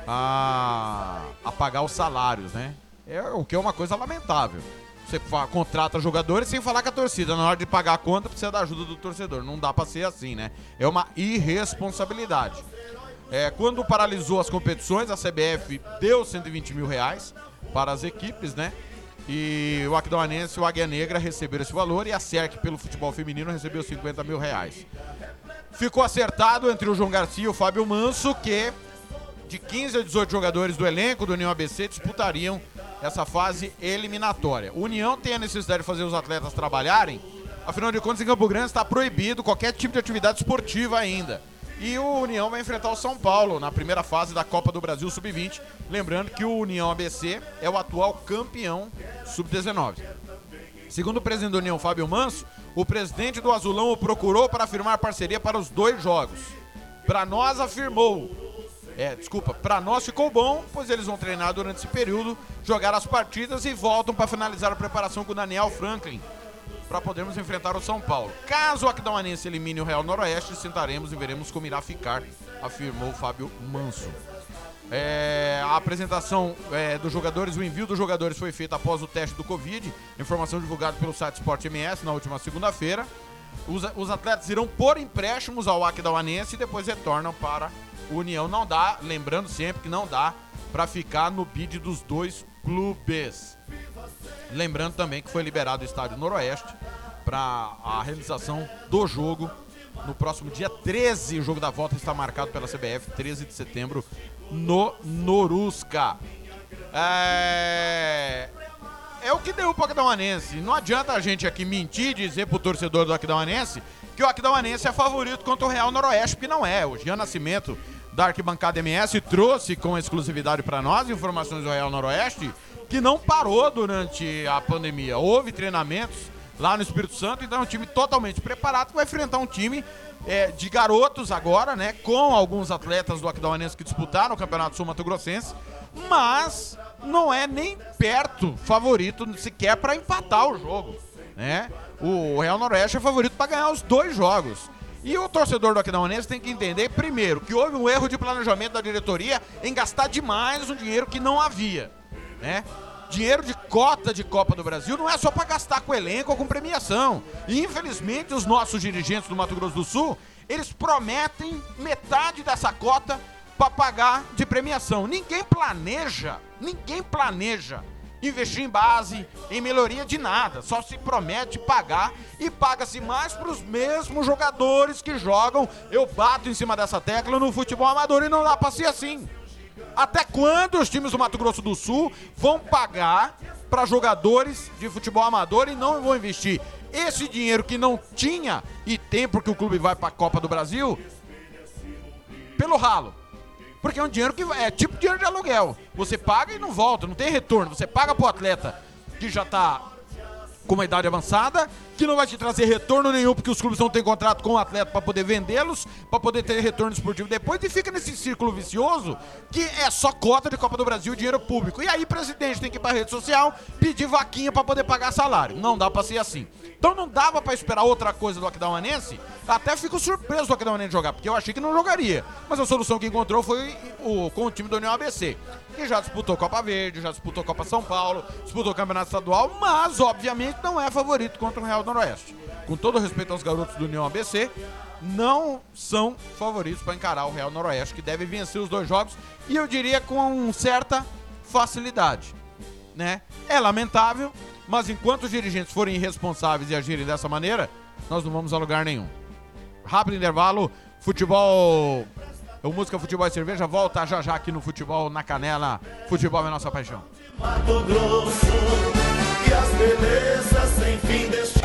a, a pagar os salários, né? É, o que é uma coisa lamentável. Você contrata jogadores sem falar com a torcida. Na hora de pagar a conta, precisa da ajuda do torcedor. Não dá pra ser assim, né? É uma irresponsabilidade. É, quando paralisou as competições, a CBF deu 120 mil reais para as equipes, né? E o Aquidauanense e o Águia Negra receberam esse valor e a SERC, pelo futebol feminino, recebeu 50 mil reais. Ficou acertado entre o João Garcia e o Fábio Manso que de 15 a 18 jogadores do elenco do União ABC disputariam essa fase eliminatória. O União tem a necessidade de fazer os atletas trabalharem, afinal de contas, em Campo Grande está proibido qualquer tipo de atividade esportiva ainda. E o União vai enfrentar o São Paulo na primeira fase da Copa do Brasil Sub-20. Lembrando que o União ABC é o atual campeão Sub-19. Segundo o presidente da União, Fábio Manso, o presidente do Azulão o procurou para firmar parceria para os dois jogos. Para nós, afirmou. É, desculpa, para nós ficou bom, pois eles vão treinar durante esse período, jogar as partidas e voltam para finalizar a preparação com o Daniel Franklin, para podermos enfrentar o São Paulo. Caso o Aquidauanense elimine o Real Noroeste, sentaremos e veremos como irá ficar, afirmou Fábio Manso. É, a apresentação é, dos jogadores, o envio dos jogadores foi feito após o teste do Covid, informação divulgada pelo site Sport MS na última segunda-feira. Os, os atletas irão por empréstimos ao Aquidauanense e depois retornam para União. Não dá, lembrando sempre que não dá para ficar no bid dos dois clubes. Lembrando também que foi liberado o estádio Noroeste para a realização do jogo no próximo dia 13. O jogo da volta está marcado pela CBF, 13 de setembro, no Norusca. É, é o que deu pro Aquidauanense. Não adianta a gente aqui mentir e dizer pro torcedor do Aquidauanense que o Aquidauanense é favorito contra o Real Noroeste, porque não é. O Jean Nascimento da arquibancada MS trouxe com exclusividade para nós informações do Real Noroeste que não parou durante a pandemia. Houve treinamentos lá no Espírito Santo, então é um time totalmente preparado que vai enfrentar um time é, de garotos agora, né? Com alguns atletas do Aquidauanense que disputaram o Campeonato Sul Mato Grossense, mas não é nem perto favorito sequer para empatar o jogo, né? O Real Noroeste é favorito para ganhar os dois jogos. E o torcedor do Aquidauanense tem que entender, primeiro, que houve um erro de planejamento da diretoria em gastar demais um dinheiro que não havia, né? Dinheiro de cota de Copa do Brasil não é só para gastar com elenco ou com premiação. E infelizmente os nossos dirigentes do Mato Grosso do Sul, eles prometem metade dessa cota para pagar de premiação. Ninguém planeja, ninguém planeja investir em base, em melhoria de nada. Só se promete pagar e paga-se mais para os mesmos jogadores que jogam. Eu bato em cima dessa tecla no futebol amador e não dá para ser assim. Até quando os times do Mato Grosso do Sul vão pagar para jogadores de futebol amador e não vão investir esse dinheiro que não tinha e tem porque o clube vai para a Copa do Brasil pelo ralo? Porque é um dinheiro que é tipo dinheiro de aluguel. Você paga e não volta, não tem retorno. Você paga pro atleta que já tá com uma idade avançada que não vai te trazer retorno nenhum, porque os clubes não têm contrato com o atleta para poder vendê-los, para poder ter retorno esportivo depois, e fica nesse círculo vicioso que é só cota de Copa do Brasil dinheiro público. E aí presidente tem que ir pra rede social pedir vaquinha para poder pagar salário. Não dá para ser assim. Então não dava para esperar outra coisa do Aquidauanense. Até fico surpreso do Aquidauanense jogar, porque eu achei que não jogaria. Mas a solução que encontrou foi o, com o time do União ABC, que já disputou Copa Verde, já disputou Copa São Paulo, disputou Campeonato Estadual, mas obviamente não é favorito contra o Real Noroeste. Com todo respeito aos garotos do União ABC, não são favoritos para encarar o Real Noroeste, que deve vencer os dois jogos e eu diria com certa facilidade, né? É lamentável, mas enquanto os dirigentes forem irresponsáveis e agirem dessa maneira, nós não vamos a lugar nenhum. Rápido intervalo, futebol, o música futebol e cerveja volta já já aqui no futebol na canela. Futebol é nossa paixão. Mato Grosso e as belezas sem fim deste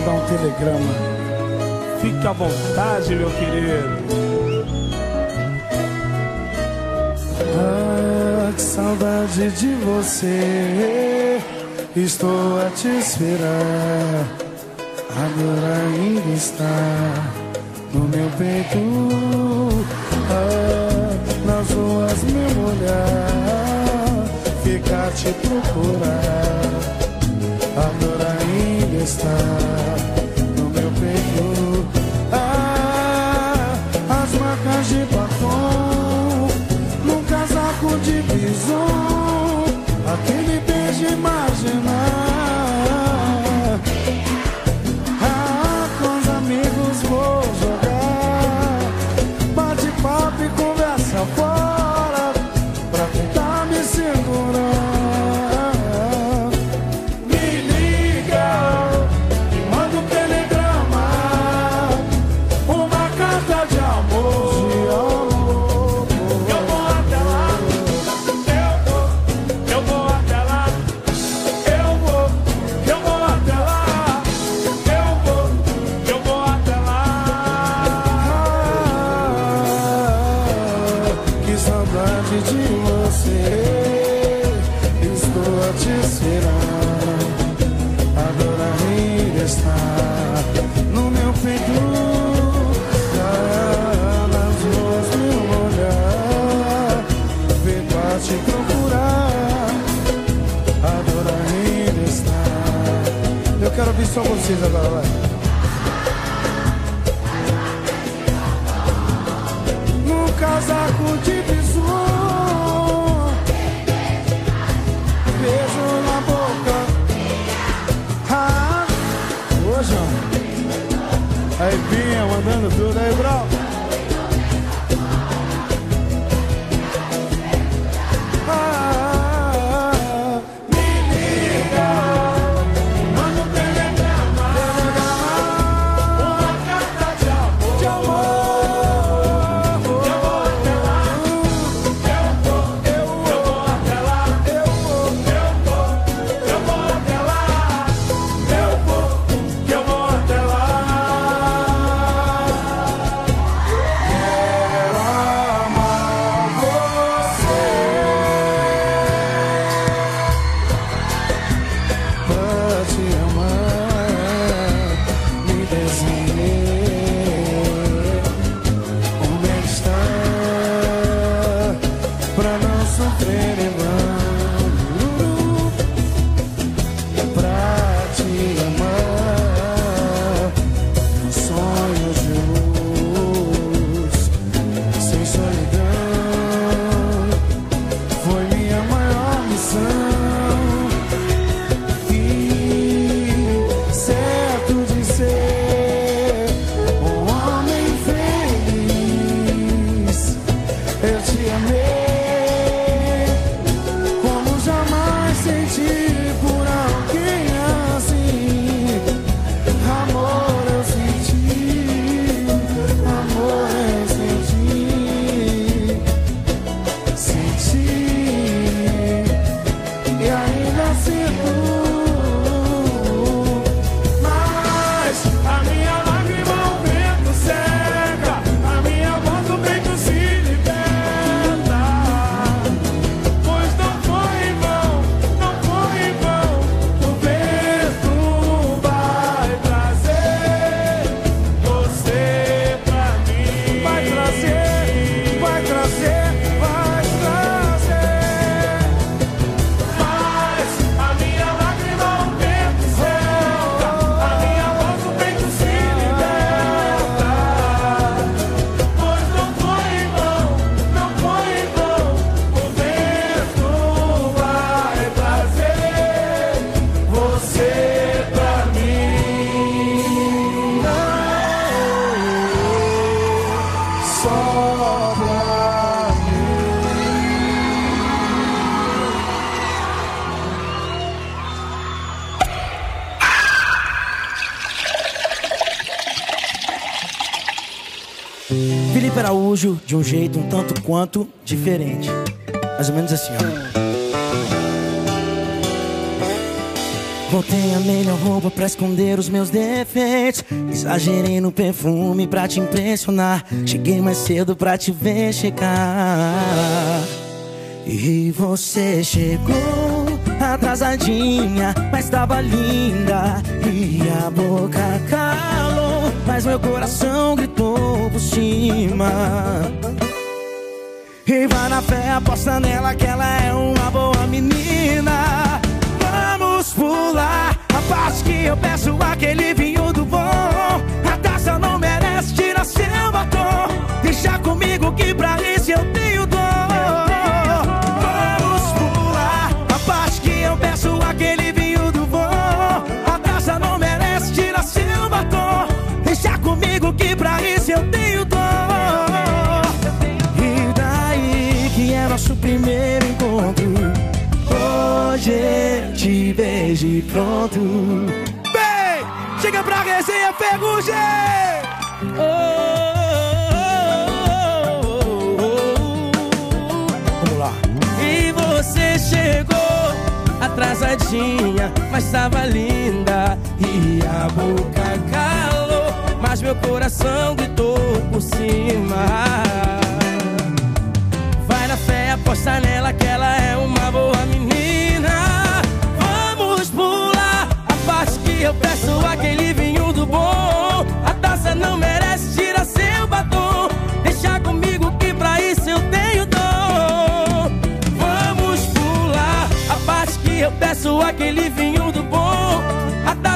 Mandar um telegrama. Fique à vontade, meu querido. Ah, que saudade de você. Estou a te esperar. Agora ainda está no meu peito. Ah, nas ruas me olhar. Ficar te procurar. Está no meu peito. Ah, as marcas de batom num casaco de bison. Aquele beijo imaginar. Só vocês agora, vai. Araújo, de um jeito um tanto quanto diferente. Mais ou menos assim, ó. Botei a melhor roupa pra esconder os meus defeitos. Exagerei no perfume pra te impressionar. Cheguei mais cedo pra te ver chegar. E você chegou atrasadinha, mas tava linda. E a boca calou, mas meu coração gritou por cima. E vai na fé, aposta nela que ela é uma boa menina. Vamos pular a parte que eu peço aquele vinho do bom. A taça não merece tirar seu batom. Deixa comigo que pra isso eu tenho dor. Que pra isso eu tenho dor. E daí que é nosso primeiro encontro. Hoje te vejo e pronto. Bem, chega pra resenha Ferrugem! Vamos lá. E você chegou atrasadinha, mas tava linda. E a boca calou, mas meu coração gritou por cima. Vai na fé, aposta nela que ela é uma boa menina. Vamos pular a parte que eu peço aquele vinho do bom. A taça não merece tirar seu batom. Deixa comigo que pra isso eu tenho dom. Vamos pular a parte que eu peço aquele vinho do bom.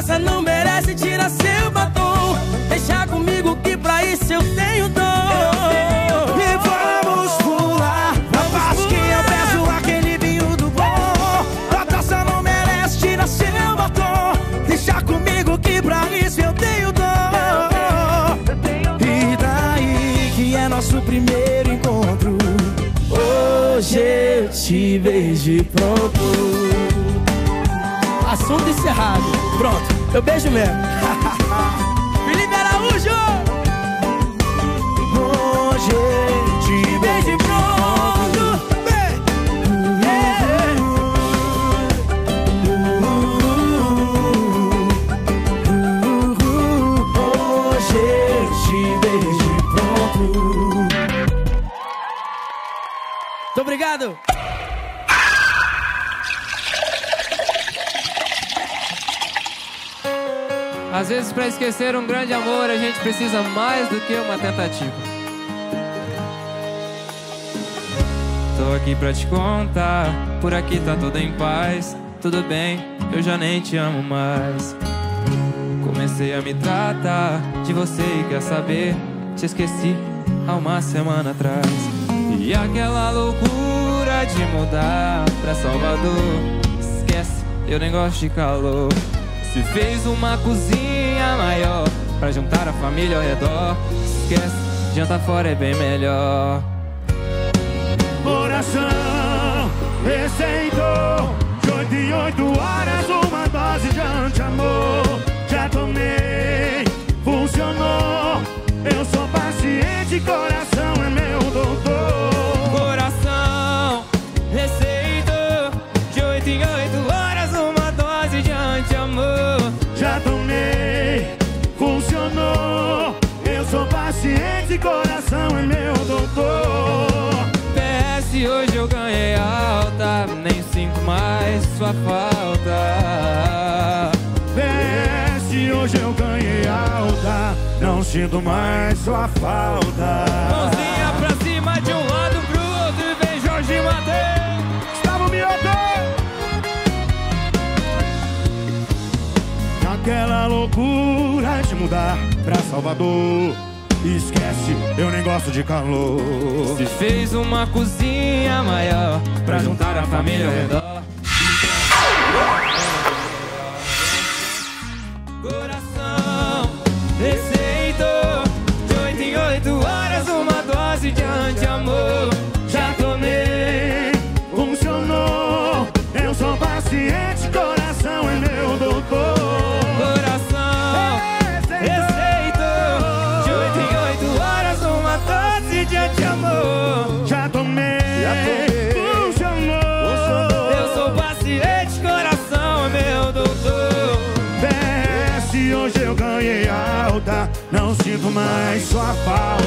A taça não merece tirar seu batom. Deixa comigo que pra isso eu tenho dom. E vamos pular a parte que eu peço aquele vinho do bom. A taça não merece tirar seu batom. Deixa comigo que pra isso eu tenho dom. E daí que é nosso primeiro encontro. Hoje eu te vejo pronto. Assunto encerrado. Pronto, eu beijo mesmo. Felipe Araújo! Hoje te beijo e pronto. Hoje te e pronto. Muito obrigado. Às vezes, pra esquecer um grande amor, a gente precisa mais do que uma tentativa. Tô aqui pra te contar, por aqui tá tudo em paz. Tudo bem, eu já nem te amo mais. Comecei a me tratar de você e quer saber? Te esqueci há uma semana atrás. E aquela loucura de mudar pra Salvador. Esquece, eu nem gosto de calor. Se fez uma cozinha maior pra juntar a família ao redor. Esquece, janta fora é bem melhor. Coração receitou de oito em oito horas uma dose de anti-amor. Já tomei, funcionou. Eu sou paciente, coração sua falta. PS hoje eu ganhei alta, não sinto mais sua falta. Mãozinha pra cima de um lado pro outro e vem Jorge Mateus. Gustavo Mioto! Naquela loucura de mudar pra Salvador. Esquece, eu nem gosto de calor. Se fez uma cozinha maior pra juntar a família ao redor. Sinto mais sua falta.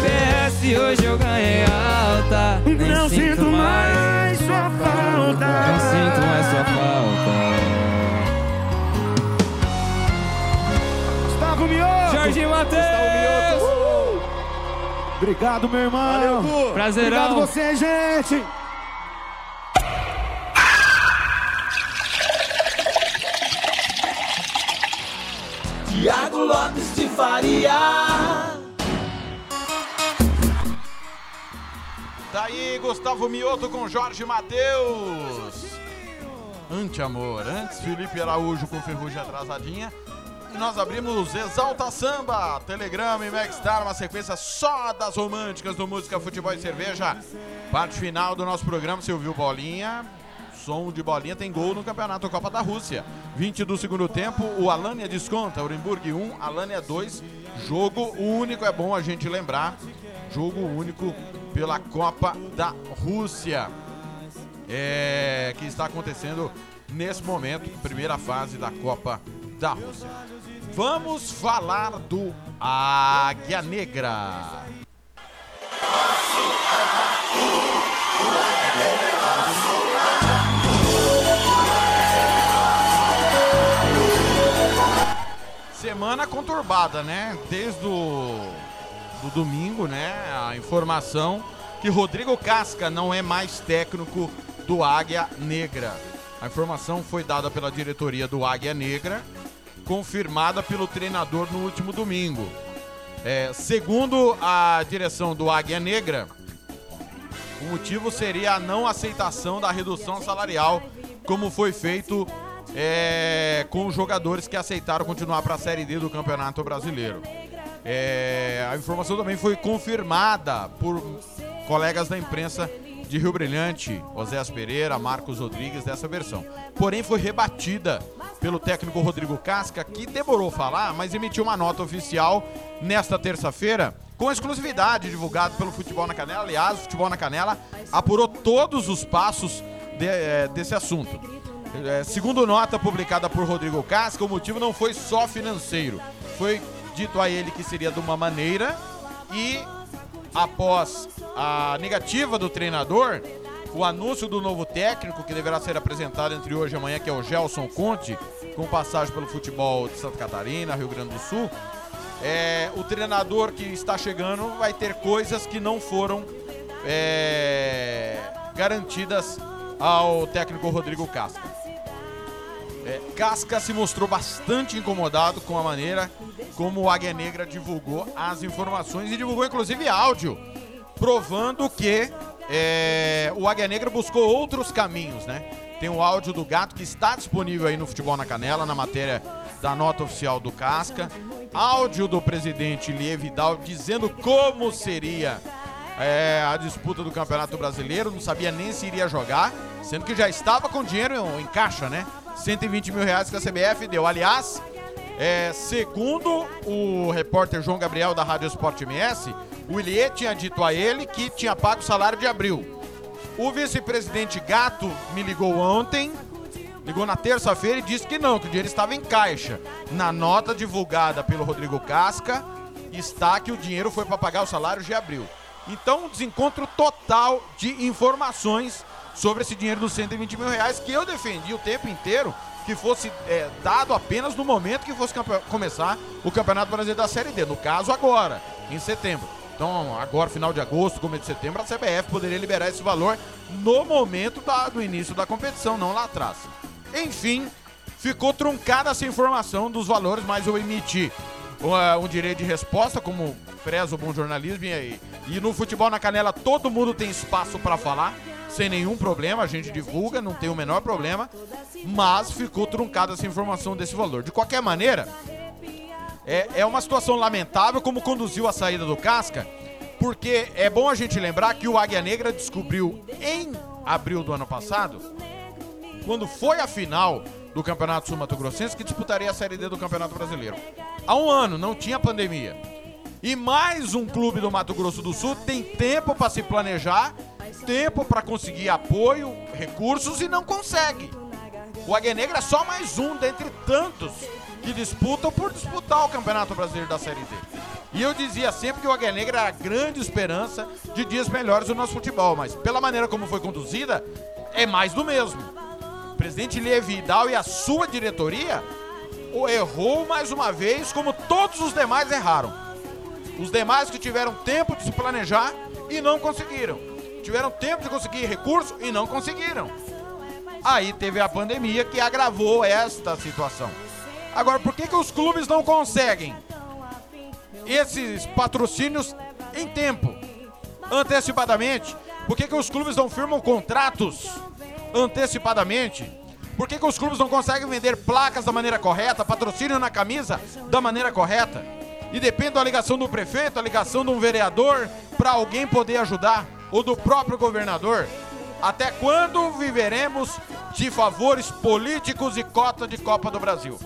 PS hoje eu ganhei alta. Nem Não sinto mais. mais sua falta. Não sinto mais sua falta. Gustavo Mioto. Jorge Matheus. Obrigado, meu irmão. Valeu. Prazerão. Obrigado você, gente. Gustavo Mioto com Jorge Matheus. Anti-amor. Antes, Felipe Araújo com Ferrugem Atrasadinha. E nós abrimos Exalta Samba, Telegrama e Megstar, uma sequência só das românticas do Música, Futebol e Cerveja. Parte final do nosso programa, você ouviu Bolinha? Som de bolinha tem gol no Campeonato Copa da Rússia. 20 do segundo tempo, o Alânia desconta, Orenburg 1, Alânia 2. Jogo único, é bom a gente lembrar. Jogo único pela Copa da Rússia. É, que está acontecendo nesse momento, primeira fase da Copa da Rússia. Vamos falar do Águia Negra. Semana conturbada, né? Desde o do domingo, né? A informação que Rodrigo Casca não é mais técnico do Águia Negra. A informação foi dada pela diretoria do Águia Negra, confirmada pelo treinador no último domingo. É, segundo a direção do Águia Negra, o motivo seria a não aceitação da redução salarial, como foi feito é, com os jogadores que aceitaram continuar para a Série D do Campeonato Brasileiro. É, a informação também foi confirmada por colegas da imprensa de Rio Brilhante, Oséas Pereira, Marcos Rodrigues, dessa versão. Porém, foi rebatida pelo técnico Rodrigo Casca, que demorou falar, mas emitiu uma nota oficial nesta terça-feira, com exclusividade divulgado pelo Futebol na Canela. Aliás, o Futebol na Canela apurou todos os passos de- eh, desse assunto. É, segundo nota publicada por Rodrigo Casca, o motivo não foi só financeiro. Foi dito a ele que seria de uma maneira e após a negativa do treinador, o anúncio do novo técnico que deverá ser apresentado entre hoje e amanhã, que é o Gelson Conte, com passagem pelo futebol de Santa Catarina, Rio Grande do Sul. É, o treinador que está chegando vai ter coisas que não foram é, garantidas ao técnico Rodrigo Casca. É, Casca se mostrou bastante incomodado com a maneira como o Águia Negra divulgou as informações e divulgou inclusive áudio, provando que é, o Águia Negra buscou outros caminhos, né? Tem o áudio do gato que está disponível aí no Futebol na Canela, na matéria da nota oficial do Casca. Áudio do presidente Lie Vidal dizendo como seria é, a disputa do Campeonato Brasileiro, não sabia nem se iria jogar, sendo que já estava com dinheiro em caixa, né? 120 mil reais que a CBF deu. Aliás, é, segundo o repórter João Gabriel da Rádio Esporte MS, o Ilie tinha dito a ele que tinha pago o salário de abril. O vice-presidente Gato me ligou ontem, ligou na terça-feira e disse que não, que o dinheiro estava em caixa. Na nota divulgada pelo Rodrigo Casca, está que o dinheiro foi para pagar o salário de abril. Então, um desencontro total de informações sobre esse dinheiro dos 120 mil reais que eu defendi o tempo inteiro que fosse é, dado apenas no momento que fosse começar o Campeonato Brasileiro da Série D. No caso, agora, em setembro. Então, agora, final de agosto, começo de setembro, a CBF poderia liberar esse valor no momento da- do início da competição, não lá atrás. Enfim, ficou truncada essa informação dos valores, mas eu emiti uh, um direito de resposta, como preza o bom jornalismo. E, e no futebol na canela todo mundo tem espaço para falar, sem nenhum problema, a gente divulga, não tem o menor problema, mas ficou truncada essa informação desse valor. De qualquer maneira, é, é uma situação lamentável como conduziu a saída do Casca, porque é bom a gente lembrar que o Águia Negra descobriu em abril do ano passado, quando foi a final do Campeonato Sul Mato Grossense, que disputaria a Série D do Campeonato Brasileiro. Há um ano, não tinha pandemia. E mais um clube do Mato Grosso do Sul tem tempo para se planejar, tempo para conseguir apoio, recursos e não consegue. O Águia Negra é só mais um dentre tantos que disputam por disputar o Campeonato Brasileiro da Série D. E eu dizia sempre que o Águia Negra era a grande esperança de dias melhores do nosso futebol, mas pela maneira como foi conduzida, é mais do mesmo. O presidente Levi Vidal e a sua diretoria errou mais uma vez, como todos os demais erraram. Os demais que tiveram tempo de se planejar e não conseguiram. Tiveram tempo de conseguir recurso e não conseguiram. Aí teve a pandemia que agravou esta situação. Agora, por que, que os clubes não conseguem esses patrocínios em tempo, antecipadamente? Por que, que os clubes não firmam contratos antecipadamente? Por que, que os clubes não conseguem vender placas da maneira correta, patrocínio na camisa da maneira correta? E depende da ligação do prefeito, a ligação de um vereador para alguém poder ajudar, ou do próprio governador. Até quando viveremos de favores políticos e cota de Copa do Brasil?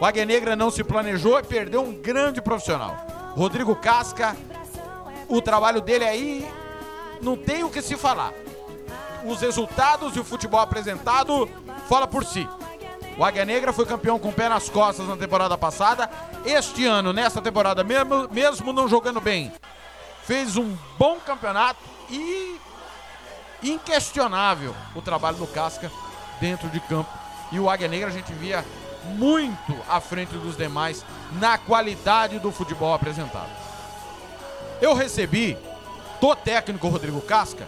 O Águia Negra não se planejou e perdeu um grande profissional. Rodrigo Casca, o trabalho dele aí não tem o que se falar. Os resultados e o futebol apresentado fala por si. O Águia Negra foi campeão com o pé nas costas na temporada passada. Este ano, nessa temporada, mesmo, mesmo não jogando bem, fez um bom campeonato e inquestionável o trabalho do Casca dentro de campo. E o Águia Negra a gente via muito à frente dos demais na qualidade do futebol apresentado. Eu recebi do técnico Rodrigo Casca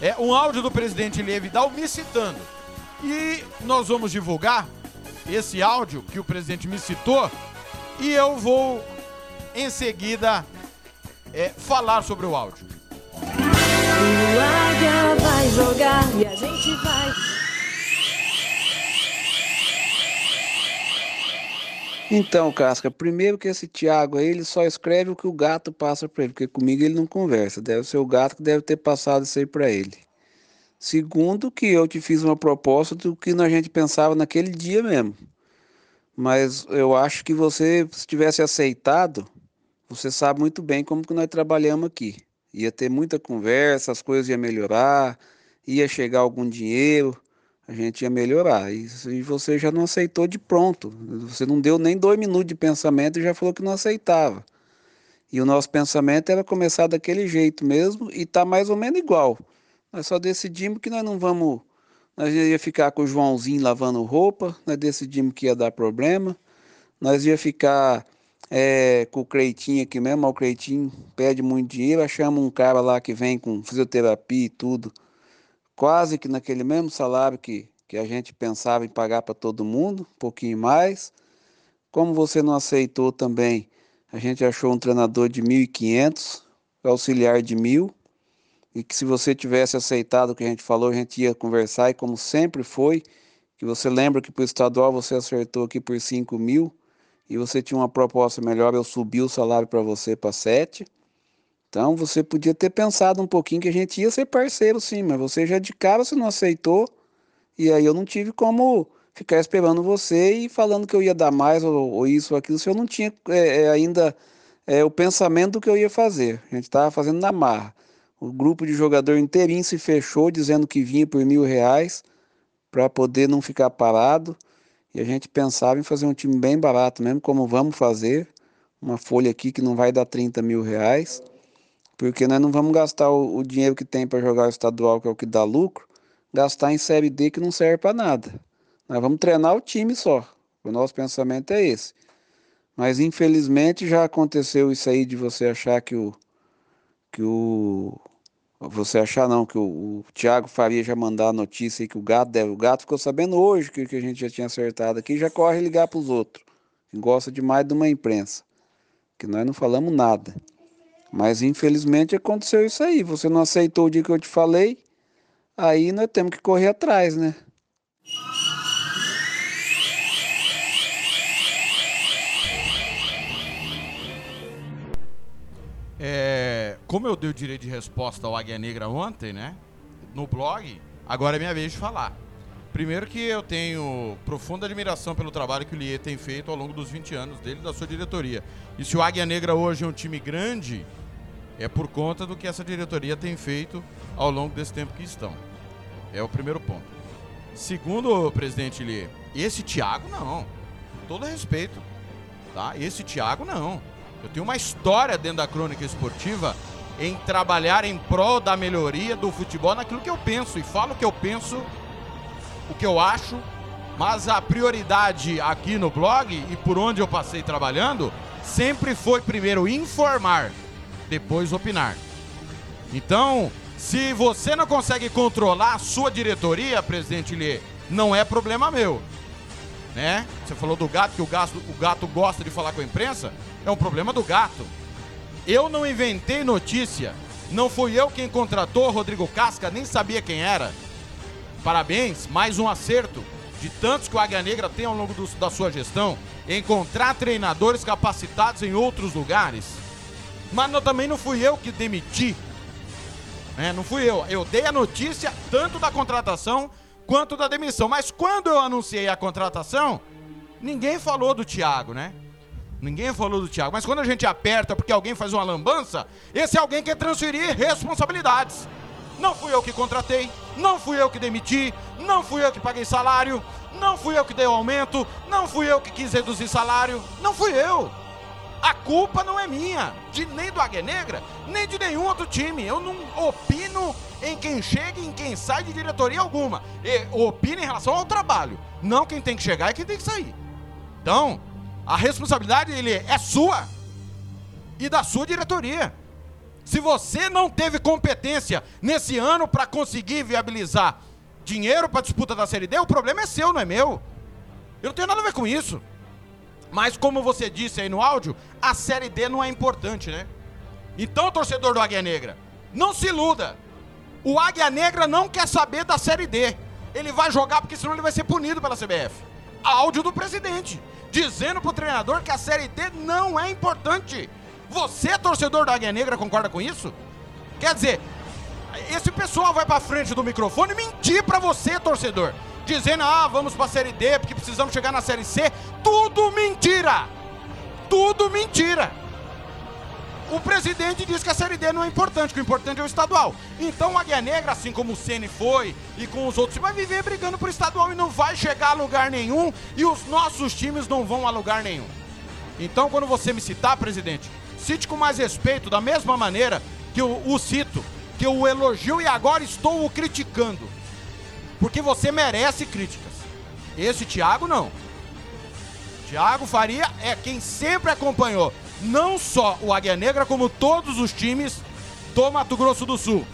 é um áudio do presidente Levidal me citando. E nós vamos divulgar esse áudio que o presidente me citou e eu vou em seguida é, falar sobre o áudio. O águia vai jogar e a gente vai. Então, Casca, primeiro que esse Thiago aí, ele só escreve o que o gato passa pra ele, porque comigo ele não conversa. Deve ser o gato que deve ter passado isso aí pra ele. Segundo, que eu te fiz uma proposta do que a gente pensava naquele dia mesmo. Mas eu acho que você, se tivesse aceitado, você sabe muito bem como que nós trabalhamos aqui. Ia ter muita conversa, as coisas iam melhorar, ia chegar algum dinheiro, a gente ia melhorar. E, você já não aceitou de pronto. Você não deu nem dois minutos de pensamento e já falou que não aceitava. E o nosso pensamento era começar daquele jeito mesmo e tá mais ou menos igual. Nós só decidimos que nós não vamos. Nós ia ficar com o Joãozinho lavando roupa, nós decidimos que ia dar problema. Nós ia ficar é, com o Creitinho aqui mesmo, o Creitinho pede muito dinheiro, achamos um cara lá que vem com fisioterapia e tudo, quase que naquele mesmo salário que, que a gente pensava em pagar para todo mundo, um pouquinho mais. Como você não aceitou também, a gente achou um treinador de 1.500, auxiliar de mil, e que se você tivesse aceitado o que a gente falou, a gente ia conversar, e como sempre foi, que você lembra que para o estadual você acertou aqui por 5 mil, e você tinha uma proposta melhor, eu subi o salário para você para 7. Então você podia ter pensado um pouquinho que a gente ia ser parceiro sim, mas você já de cara você não aceitou, e aí eu não tive como ficar esperando você e falando que eu ia dar mais ou, ou isso ou aquilo, se eu não tinha é, é, ainda é, o pensamento do que eu ia fazer. A gente estava fazendo na marra. O grupo de jogador inteirinho se fechou dizendo que vinha por mil reais para poder não ficar parado. E a gente pensava em fazer um time bem barato mesmo, como vamos fazer. Uma folha aqui que não vai dar 30 mil reais. Porque nós não vamos gastar o, o dinheiro que tem para jogar o estadual, que é o que dá lucro, gastar em Série D que não serve para nada. Nós vamos treinar o time só. O nosso pensamento é esse. Mas infelizmente já aconteceu isso aí de você achar que o, que o você achar não, que o, o Thiago Faria já mandar a notícia aí que o gato deve. O gato ficou sabendo hoje que, que a gente já tinha acertado aqui já corre ligar para os outros. Gosta demais de uma imprensa. Que nós não falamos nada. Mas infelizmente aconteceu isso aí. Você não aceitou o dia que eu te falei. Aí nós temos que correr atrás, né? É, como eu dei o direito de resposta ao Águia Negra ontem, né? No blog, agora é minha vez de falar. Primeiro que eu tenho profunda admiração pelo trabalho que o Lier tem feito ao longo dos 20 anos dele da sua diretoria. E se o Águia Negra hoje é um time grande, é por conta do que essa diretoria tem feito ao longo desse tempo que estão. É o primeiro ponto. Segundo presidente Lê, esse Thiago não. Todo respeito. Tá? Esse Thiago não. Eu tenho uma história dentro da crônica esportiva em trabalhar em prol da melhoria do futebol naquilo que eu penso. E falo o que eu penso, o que eu acho, mas a prioridade aqui no blog e por onde eu passei trabalhando sempre foi primeiro informar, depois opinar. Então, se você não consegue controlar a sua diretoria, presidente Lê, não é problema meu. Né? Você falou do gato, que o gato, o gato gosta de falar com a imprensa. É um problema do gato. Eu não inventei notícia. Não fui eu quem contratou Rodrigo Casca, nem sabia quem era. Parabéns, mais um acerto de tantos que o Águia Negra tem ao longo do- da sua gestão. Encontrar treinadores capacitados em outros lugares. Mas não- também não fui eu que demiti. né? não fui eu. Eu dei a notícia tanto da contratação quanto da demissão. Mas quando eu anunciei a contratação, ninguém falou do Thiago, né? Ninguém falou do Thiago. Mas quando a gente aperta porque alguém faz uma lambança, esse alguém quer transferir responsabilidades. Não fui eu que contratei, não fui eu que demiti, não fui eu que paguei salário, não fui eu que dei o aumento, não fui eu que quis reduzir salário, não fui eu. A culpa não é minha, de, nem do Águia Negra, nem de nenhum outro time. Eu não opino em quem chega e em quem sai de diretoria alguma. Opino em relação ao trabalho, não quem tem que chegar e quem tem que sair. Então, a responsabilidade ele é sua e da sua diretoria. Se você não teve competência nesse ano para conseguir viabilizar dinheiro para disputa da Série D, o problema é seu, não é meu. Eu não tenho nada a ver com isso. Mas como você disse aí no áudio, a Série D não é importante, né? Então, torcedor do Águia Negra, não se iluda. O Águia Negra não quer saber da Série D. Ele vai jogar porque senão ele vai ser punido pela CBF. Áudio do presidente, dizendo pro treinador que a Série D não é importante. Você, torcedor da Águia Negra, concorda com isso? Quer dizer, esse pessoal vai pra frente do microfone mentir pra você, torcedor. Dizendo, ah, vamos pra Série D porque precisamos chegar na Série C. Tudo mentira! Tudo mentira! O presidente diz que a Série D não é importante, que o importante é o estadual. Então o Águia Negra, assim como o Ceni foi e com os outros, vai viver brigando por estadual e não vai chegar a lugar nenhum e os nossos times não vão a lugar nenhum. Então, quando você me citar, presidente, cite com mais respeito, da mesma maneira que eu o cito, que eu o elogio e agora estou o criticando. Porque você merece críticas. Esse Thiago não. Thiago Faria é quem sempre acompanhou não só o Águia Negra, como todos os times do Mato Grosso do Sul.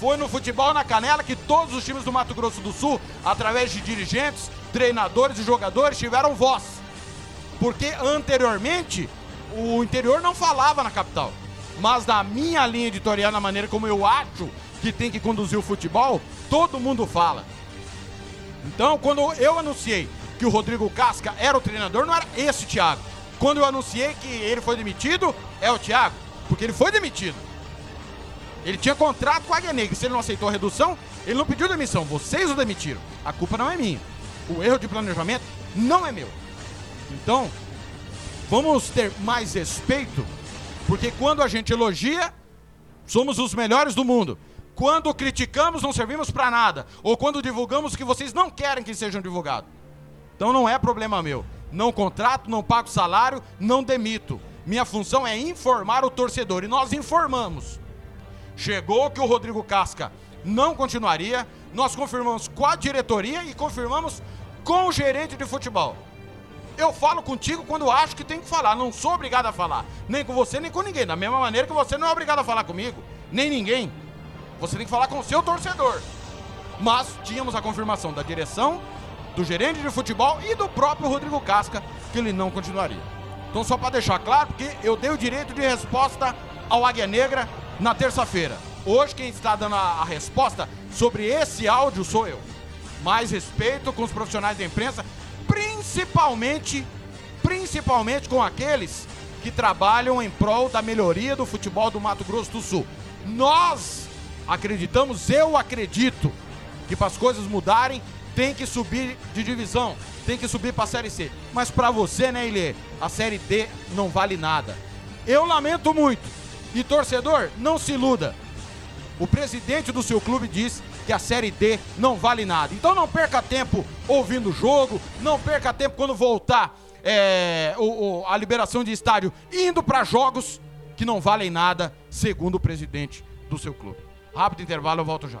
Foi no futebol na canela que todos os times do Mato Grosso do Sul, através de dirigentes, treinadores e jogadores, tiveram voz. Porque anteriormente o interior não falava na capital. Mas na minha linha editorial, na maneira como eu acho que tem que conduzir o futebol, todo mundo fala. Então, quando eu anunciei que o Rodrigo Casca era o treinador, não era esse Thiago. Quando eu anunciei que ele foi demitido, é o Thiago, porque ele foi demitido. Ele tinha contrato com a Águia Negra. Se ele não aceitou a redução, ele não pediu demissão. Vocês o demitiram. A culpa não é minha. O erro de planejamento não é meu. Então, vamos ter mais respeito, porque quando a gente elogia, somos os melhores do mundo. Quando criticamos, não servimos para nada. Ou quando divulgamos que vocês não querem que sejam divulgados. Então não é problema meu. Não contrato, não pago salário, não demito. Minha função é informar o torcedor e nós informamos. Chegou que o Rodrigo Casca não continuaria, nós confirmamos com a diretoria e confirmamos com o gerente de futebol. Eu falo contigo quando acho que tem que falar, não sou obrigado a falar, nem com você nem com ninguém, da mesma maneira que você não é obrigado a falar comigo, nem ninguém. Você tem que falar com o seu torcedor. Mas tínhamos a confirmação da direção, do gerente de futebol e do próprio Rodrigo Casca que ele não continuaria. Então, só para deixar claro, porque eu dei o direito de resposta ao Águia Negra na terça-feira. Hoje, quem está dando a, resposta sobre esse áudio sou eu. Mais respeito com os profissionais da imprensa, principalmente, principalmente com aqueles que trabalham em prol da melhoria do futebol do Mato Grosso do Sul. Nós acreditamos, eu acredito, que para as coisas mudarem tem que subir de divisão, tem que subir para a Série C. Mas para você, né, Ilê, a Série D não vale nada. Eu lamento muito. E torcedor, não se iluda. O presidente do seu clube diz que a Série D não vale nada. Então não perca tempo ouvindo o jogo, não perca tempo quando voltar é, o- o- a liberação de estádio indo para jogos que não valem nada, segundo o presidente do seu clube. Rápido intervalo, eu volto já.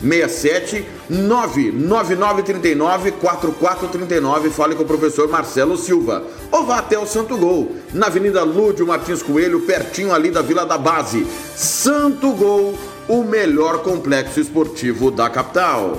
67 99939 4439. Fale com o professor Marcelo Silva. Ou vá até o Santo Gol, na Avenida Lúdio Martins Coelho, pertinho ali da Vila da Base. Santo Gol, o melhor complexo esportivo da capital.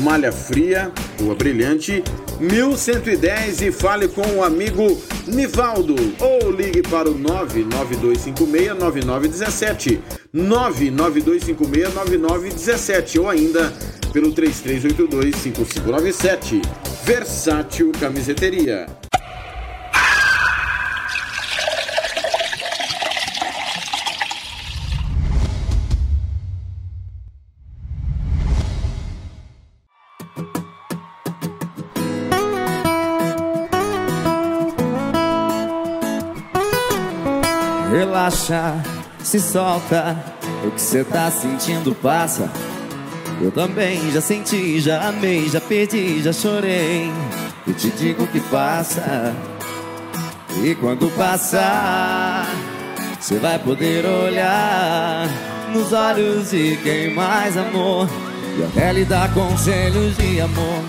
malha fria, rua brilhante, 1110 e fale com o amigo Nivaldo. Ou ligue para o 992569917 992569917 ou ainda pelo 33825597 Versátil Camiseteria. Relaxa, se solta, o que cê tá sentindo passa. Eu também já senti, já amei, já perdi, já chorei. Eu te digo que passa. E quando passar, você vai poder olhar nos olhos de quem mais amou. E até lhe dar conselhos de amor,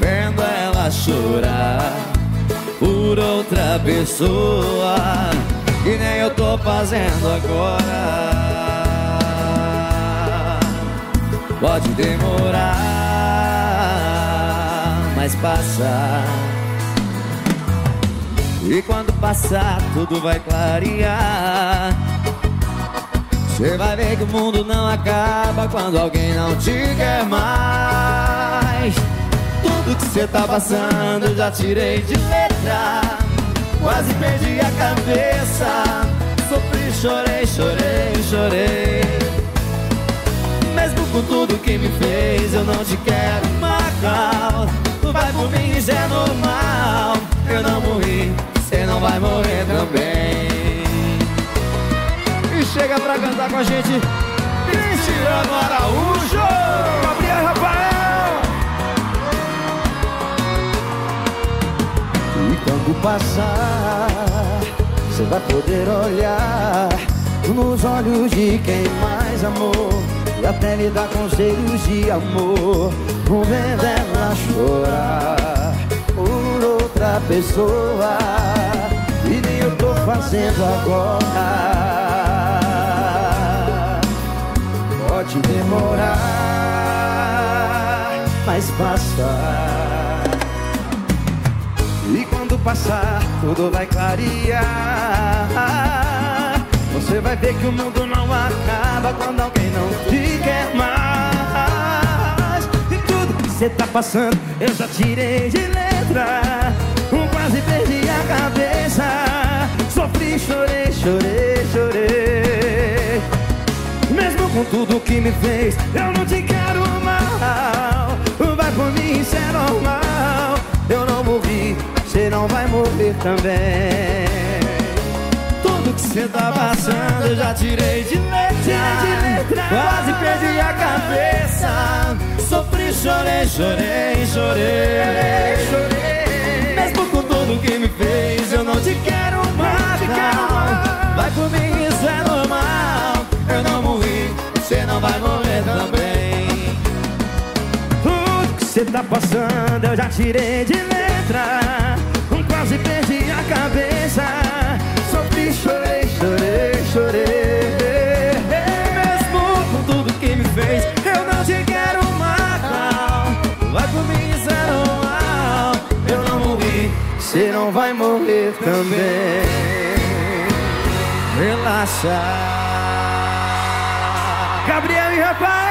vendo ela chorar por outra pessoa. Que nem eu tô fazendo agora. Pode demorar, mas passa. E quando passar, tudo vai clarear. Você vai ver que o mundo não acaba quando alguém não te quer mais. Tudo que você tá passando, já tirei de letra. Quase perdi a cabeça. Sofri, chorei, chorei, chorei. Mesmo com tudo que me fez, eu não te quero mal. Vai por mim, isso é normal. Eu não morri, você não vai morrer também. E chega pra cantar com a gente, Cristiano Araújo, Gabriel Rafael. Quando passar, você vai poder olhar nos olhos de quem mais amou e até lhe dar conselhos de amor, vendo ela chorar por outra pessoa e nem eu tô fazendo agora. Pode demorar, mas passa. Passar, tudo vai clarear. Você vai ver que o mundo não acaba quando alguém não te quer mais. E tudo que você tá passando, eu já tirei de letra. Quase perdi a cabeça. Sofri, chorei, chorei, chorei. Mesmo com tudo que me fez, eu não te quero mal. Vai por mim, isso é normal. Eu não morri, você não vai morrer também. Tudo que você tá passando, eu já tirei de letra. Quase perdi a cabeça. Sofri, chorei, chorei, chorei. Mesmo com tudo que me fez, eu não te quero mais. Vai por mim, isso é normal. Eu não morri, você não vai morrer também. Tudo que você tá passando, eu já tirei de letra letra Quase perdi a cabeça. Sofri, chorei, chorei, chorei. Mesmo com tudo que me fez Eu não te quero matar Vai por mim, isso mal. Eu não morri Você não vai morrer também. Relaxa. Gabriel e rapaz.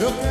Eu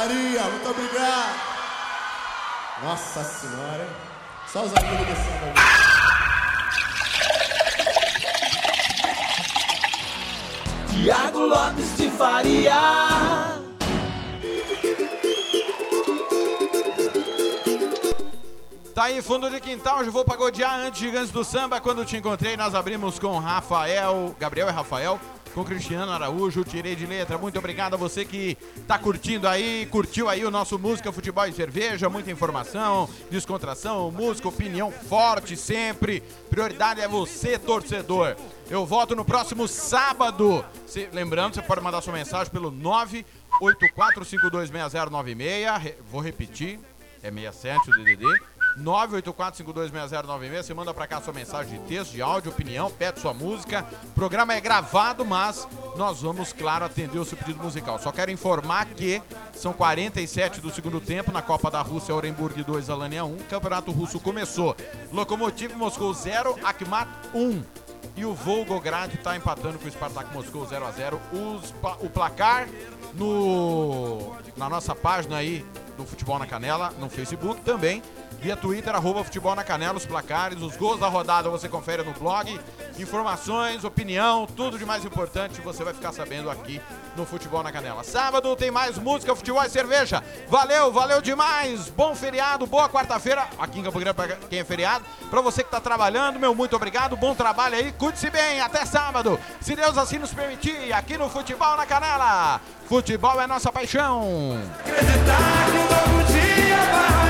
gritaria, muito obrigado. Nossa senhora? Só os amigos descendo ali. Tiago Lopes de Faria. Tá aí, fundo de quintal, já vou pagodear antes Gigantes do Samba. Quando te encontrei, nós abrimos com Rafael, Gabriel e Rafael, com Cristiano Araújo, tirei de letra. Muito obrigado a você que tá curtindo aí, curtiu aí o nosso Música, Futebol e Cerveja, muita informação, descontração, música, opinião forte sempre. Prioridade é você, torcedor. Eu volto no próximo sábado. Se- lembrando, você pode mandar sua mensagem pelo 984526096. Re- Vou repetir, é 67 o DDD. 984526096. Você manda pra cá sua mensagem de texto, de áudio, opinião, pede sua música. O programa é gravado, mas nós vamos, claro, atender o seu pedido musical. Só quero informar que são 47 do segundo tempo na Copa da Rússia, Orenburg 2, Alania 1. Campeonato Russo começou. Lokomotiv Moscou 0, Akhmat 1. E o Volgograd está empatando com o Spartak Moscou 0 a 0 Os pa- O placar no, na nossa página aí do Futebol na Canela, no Facebook também. Via Twitter, arroba Futebol na Canela, os placares, os gols da rodada você confere no blog. Informações, opinião, tudo de mais importante você vai ficar sabendo aqui no Futebol na Canela. Sábado tem mais música, futebol e cerveja. Valeu, valeu demais. Bom feriado, boa quarta-feira. Aqui em Campo Grande, pra quem é feriado. Pra você que tá trabalhando, meu muito obrigado. Bom trabalho aí. Cuide-se bem. Até sábado. Se Deus assim nos permitir, aqui no Futebol na Canela. Futebol é nossa paixão. Sua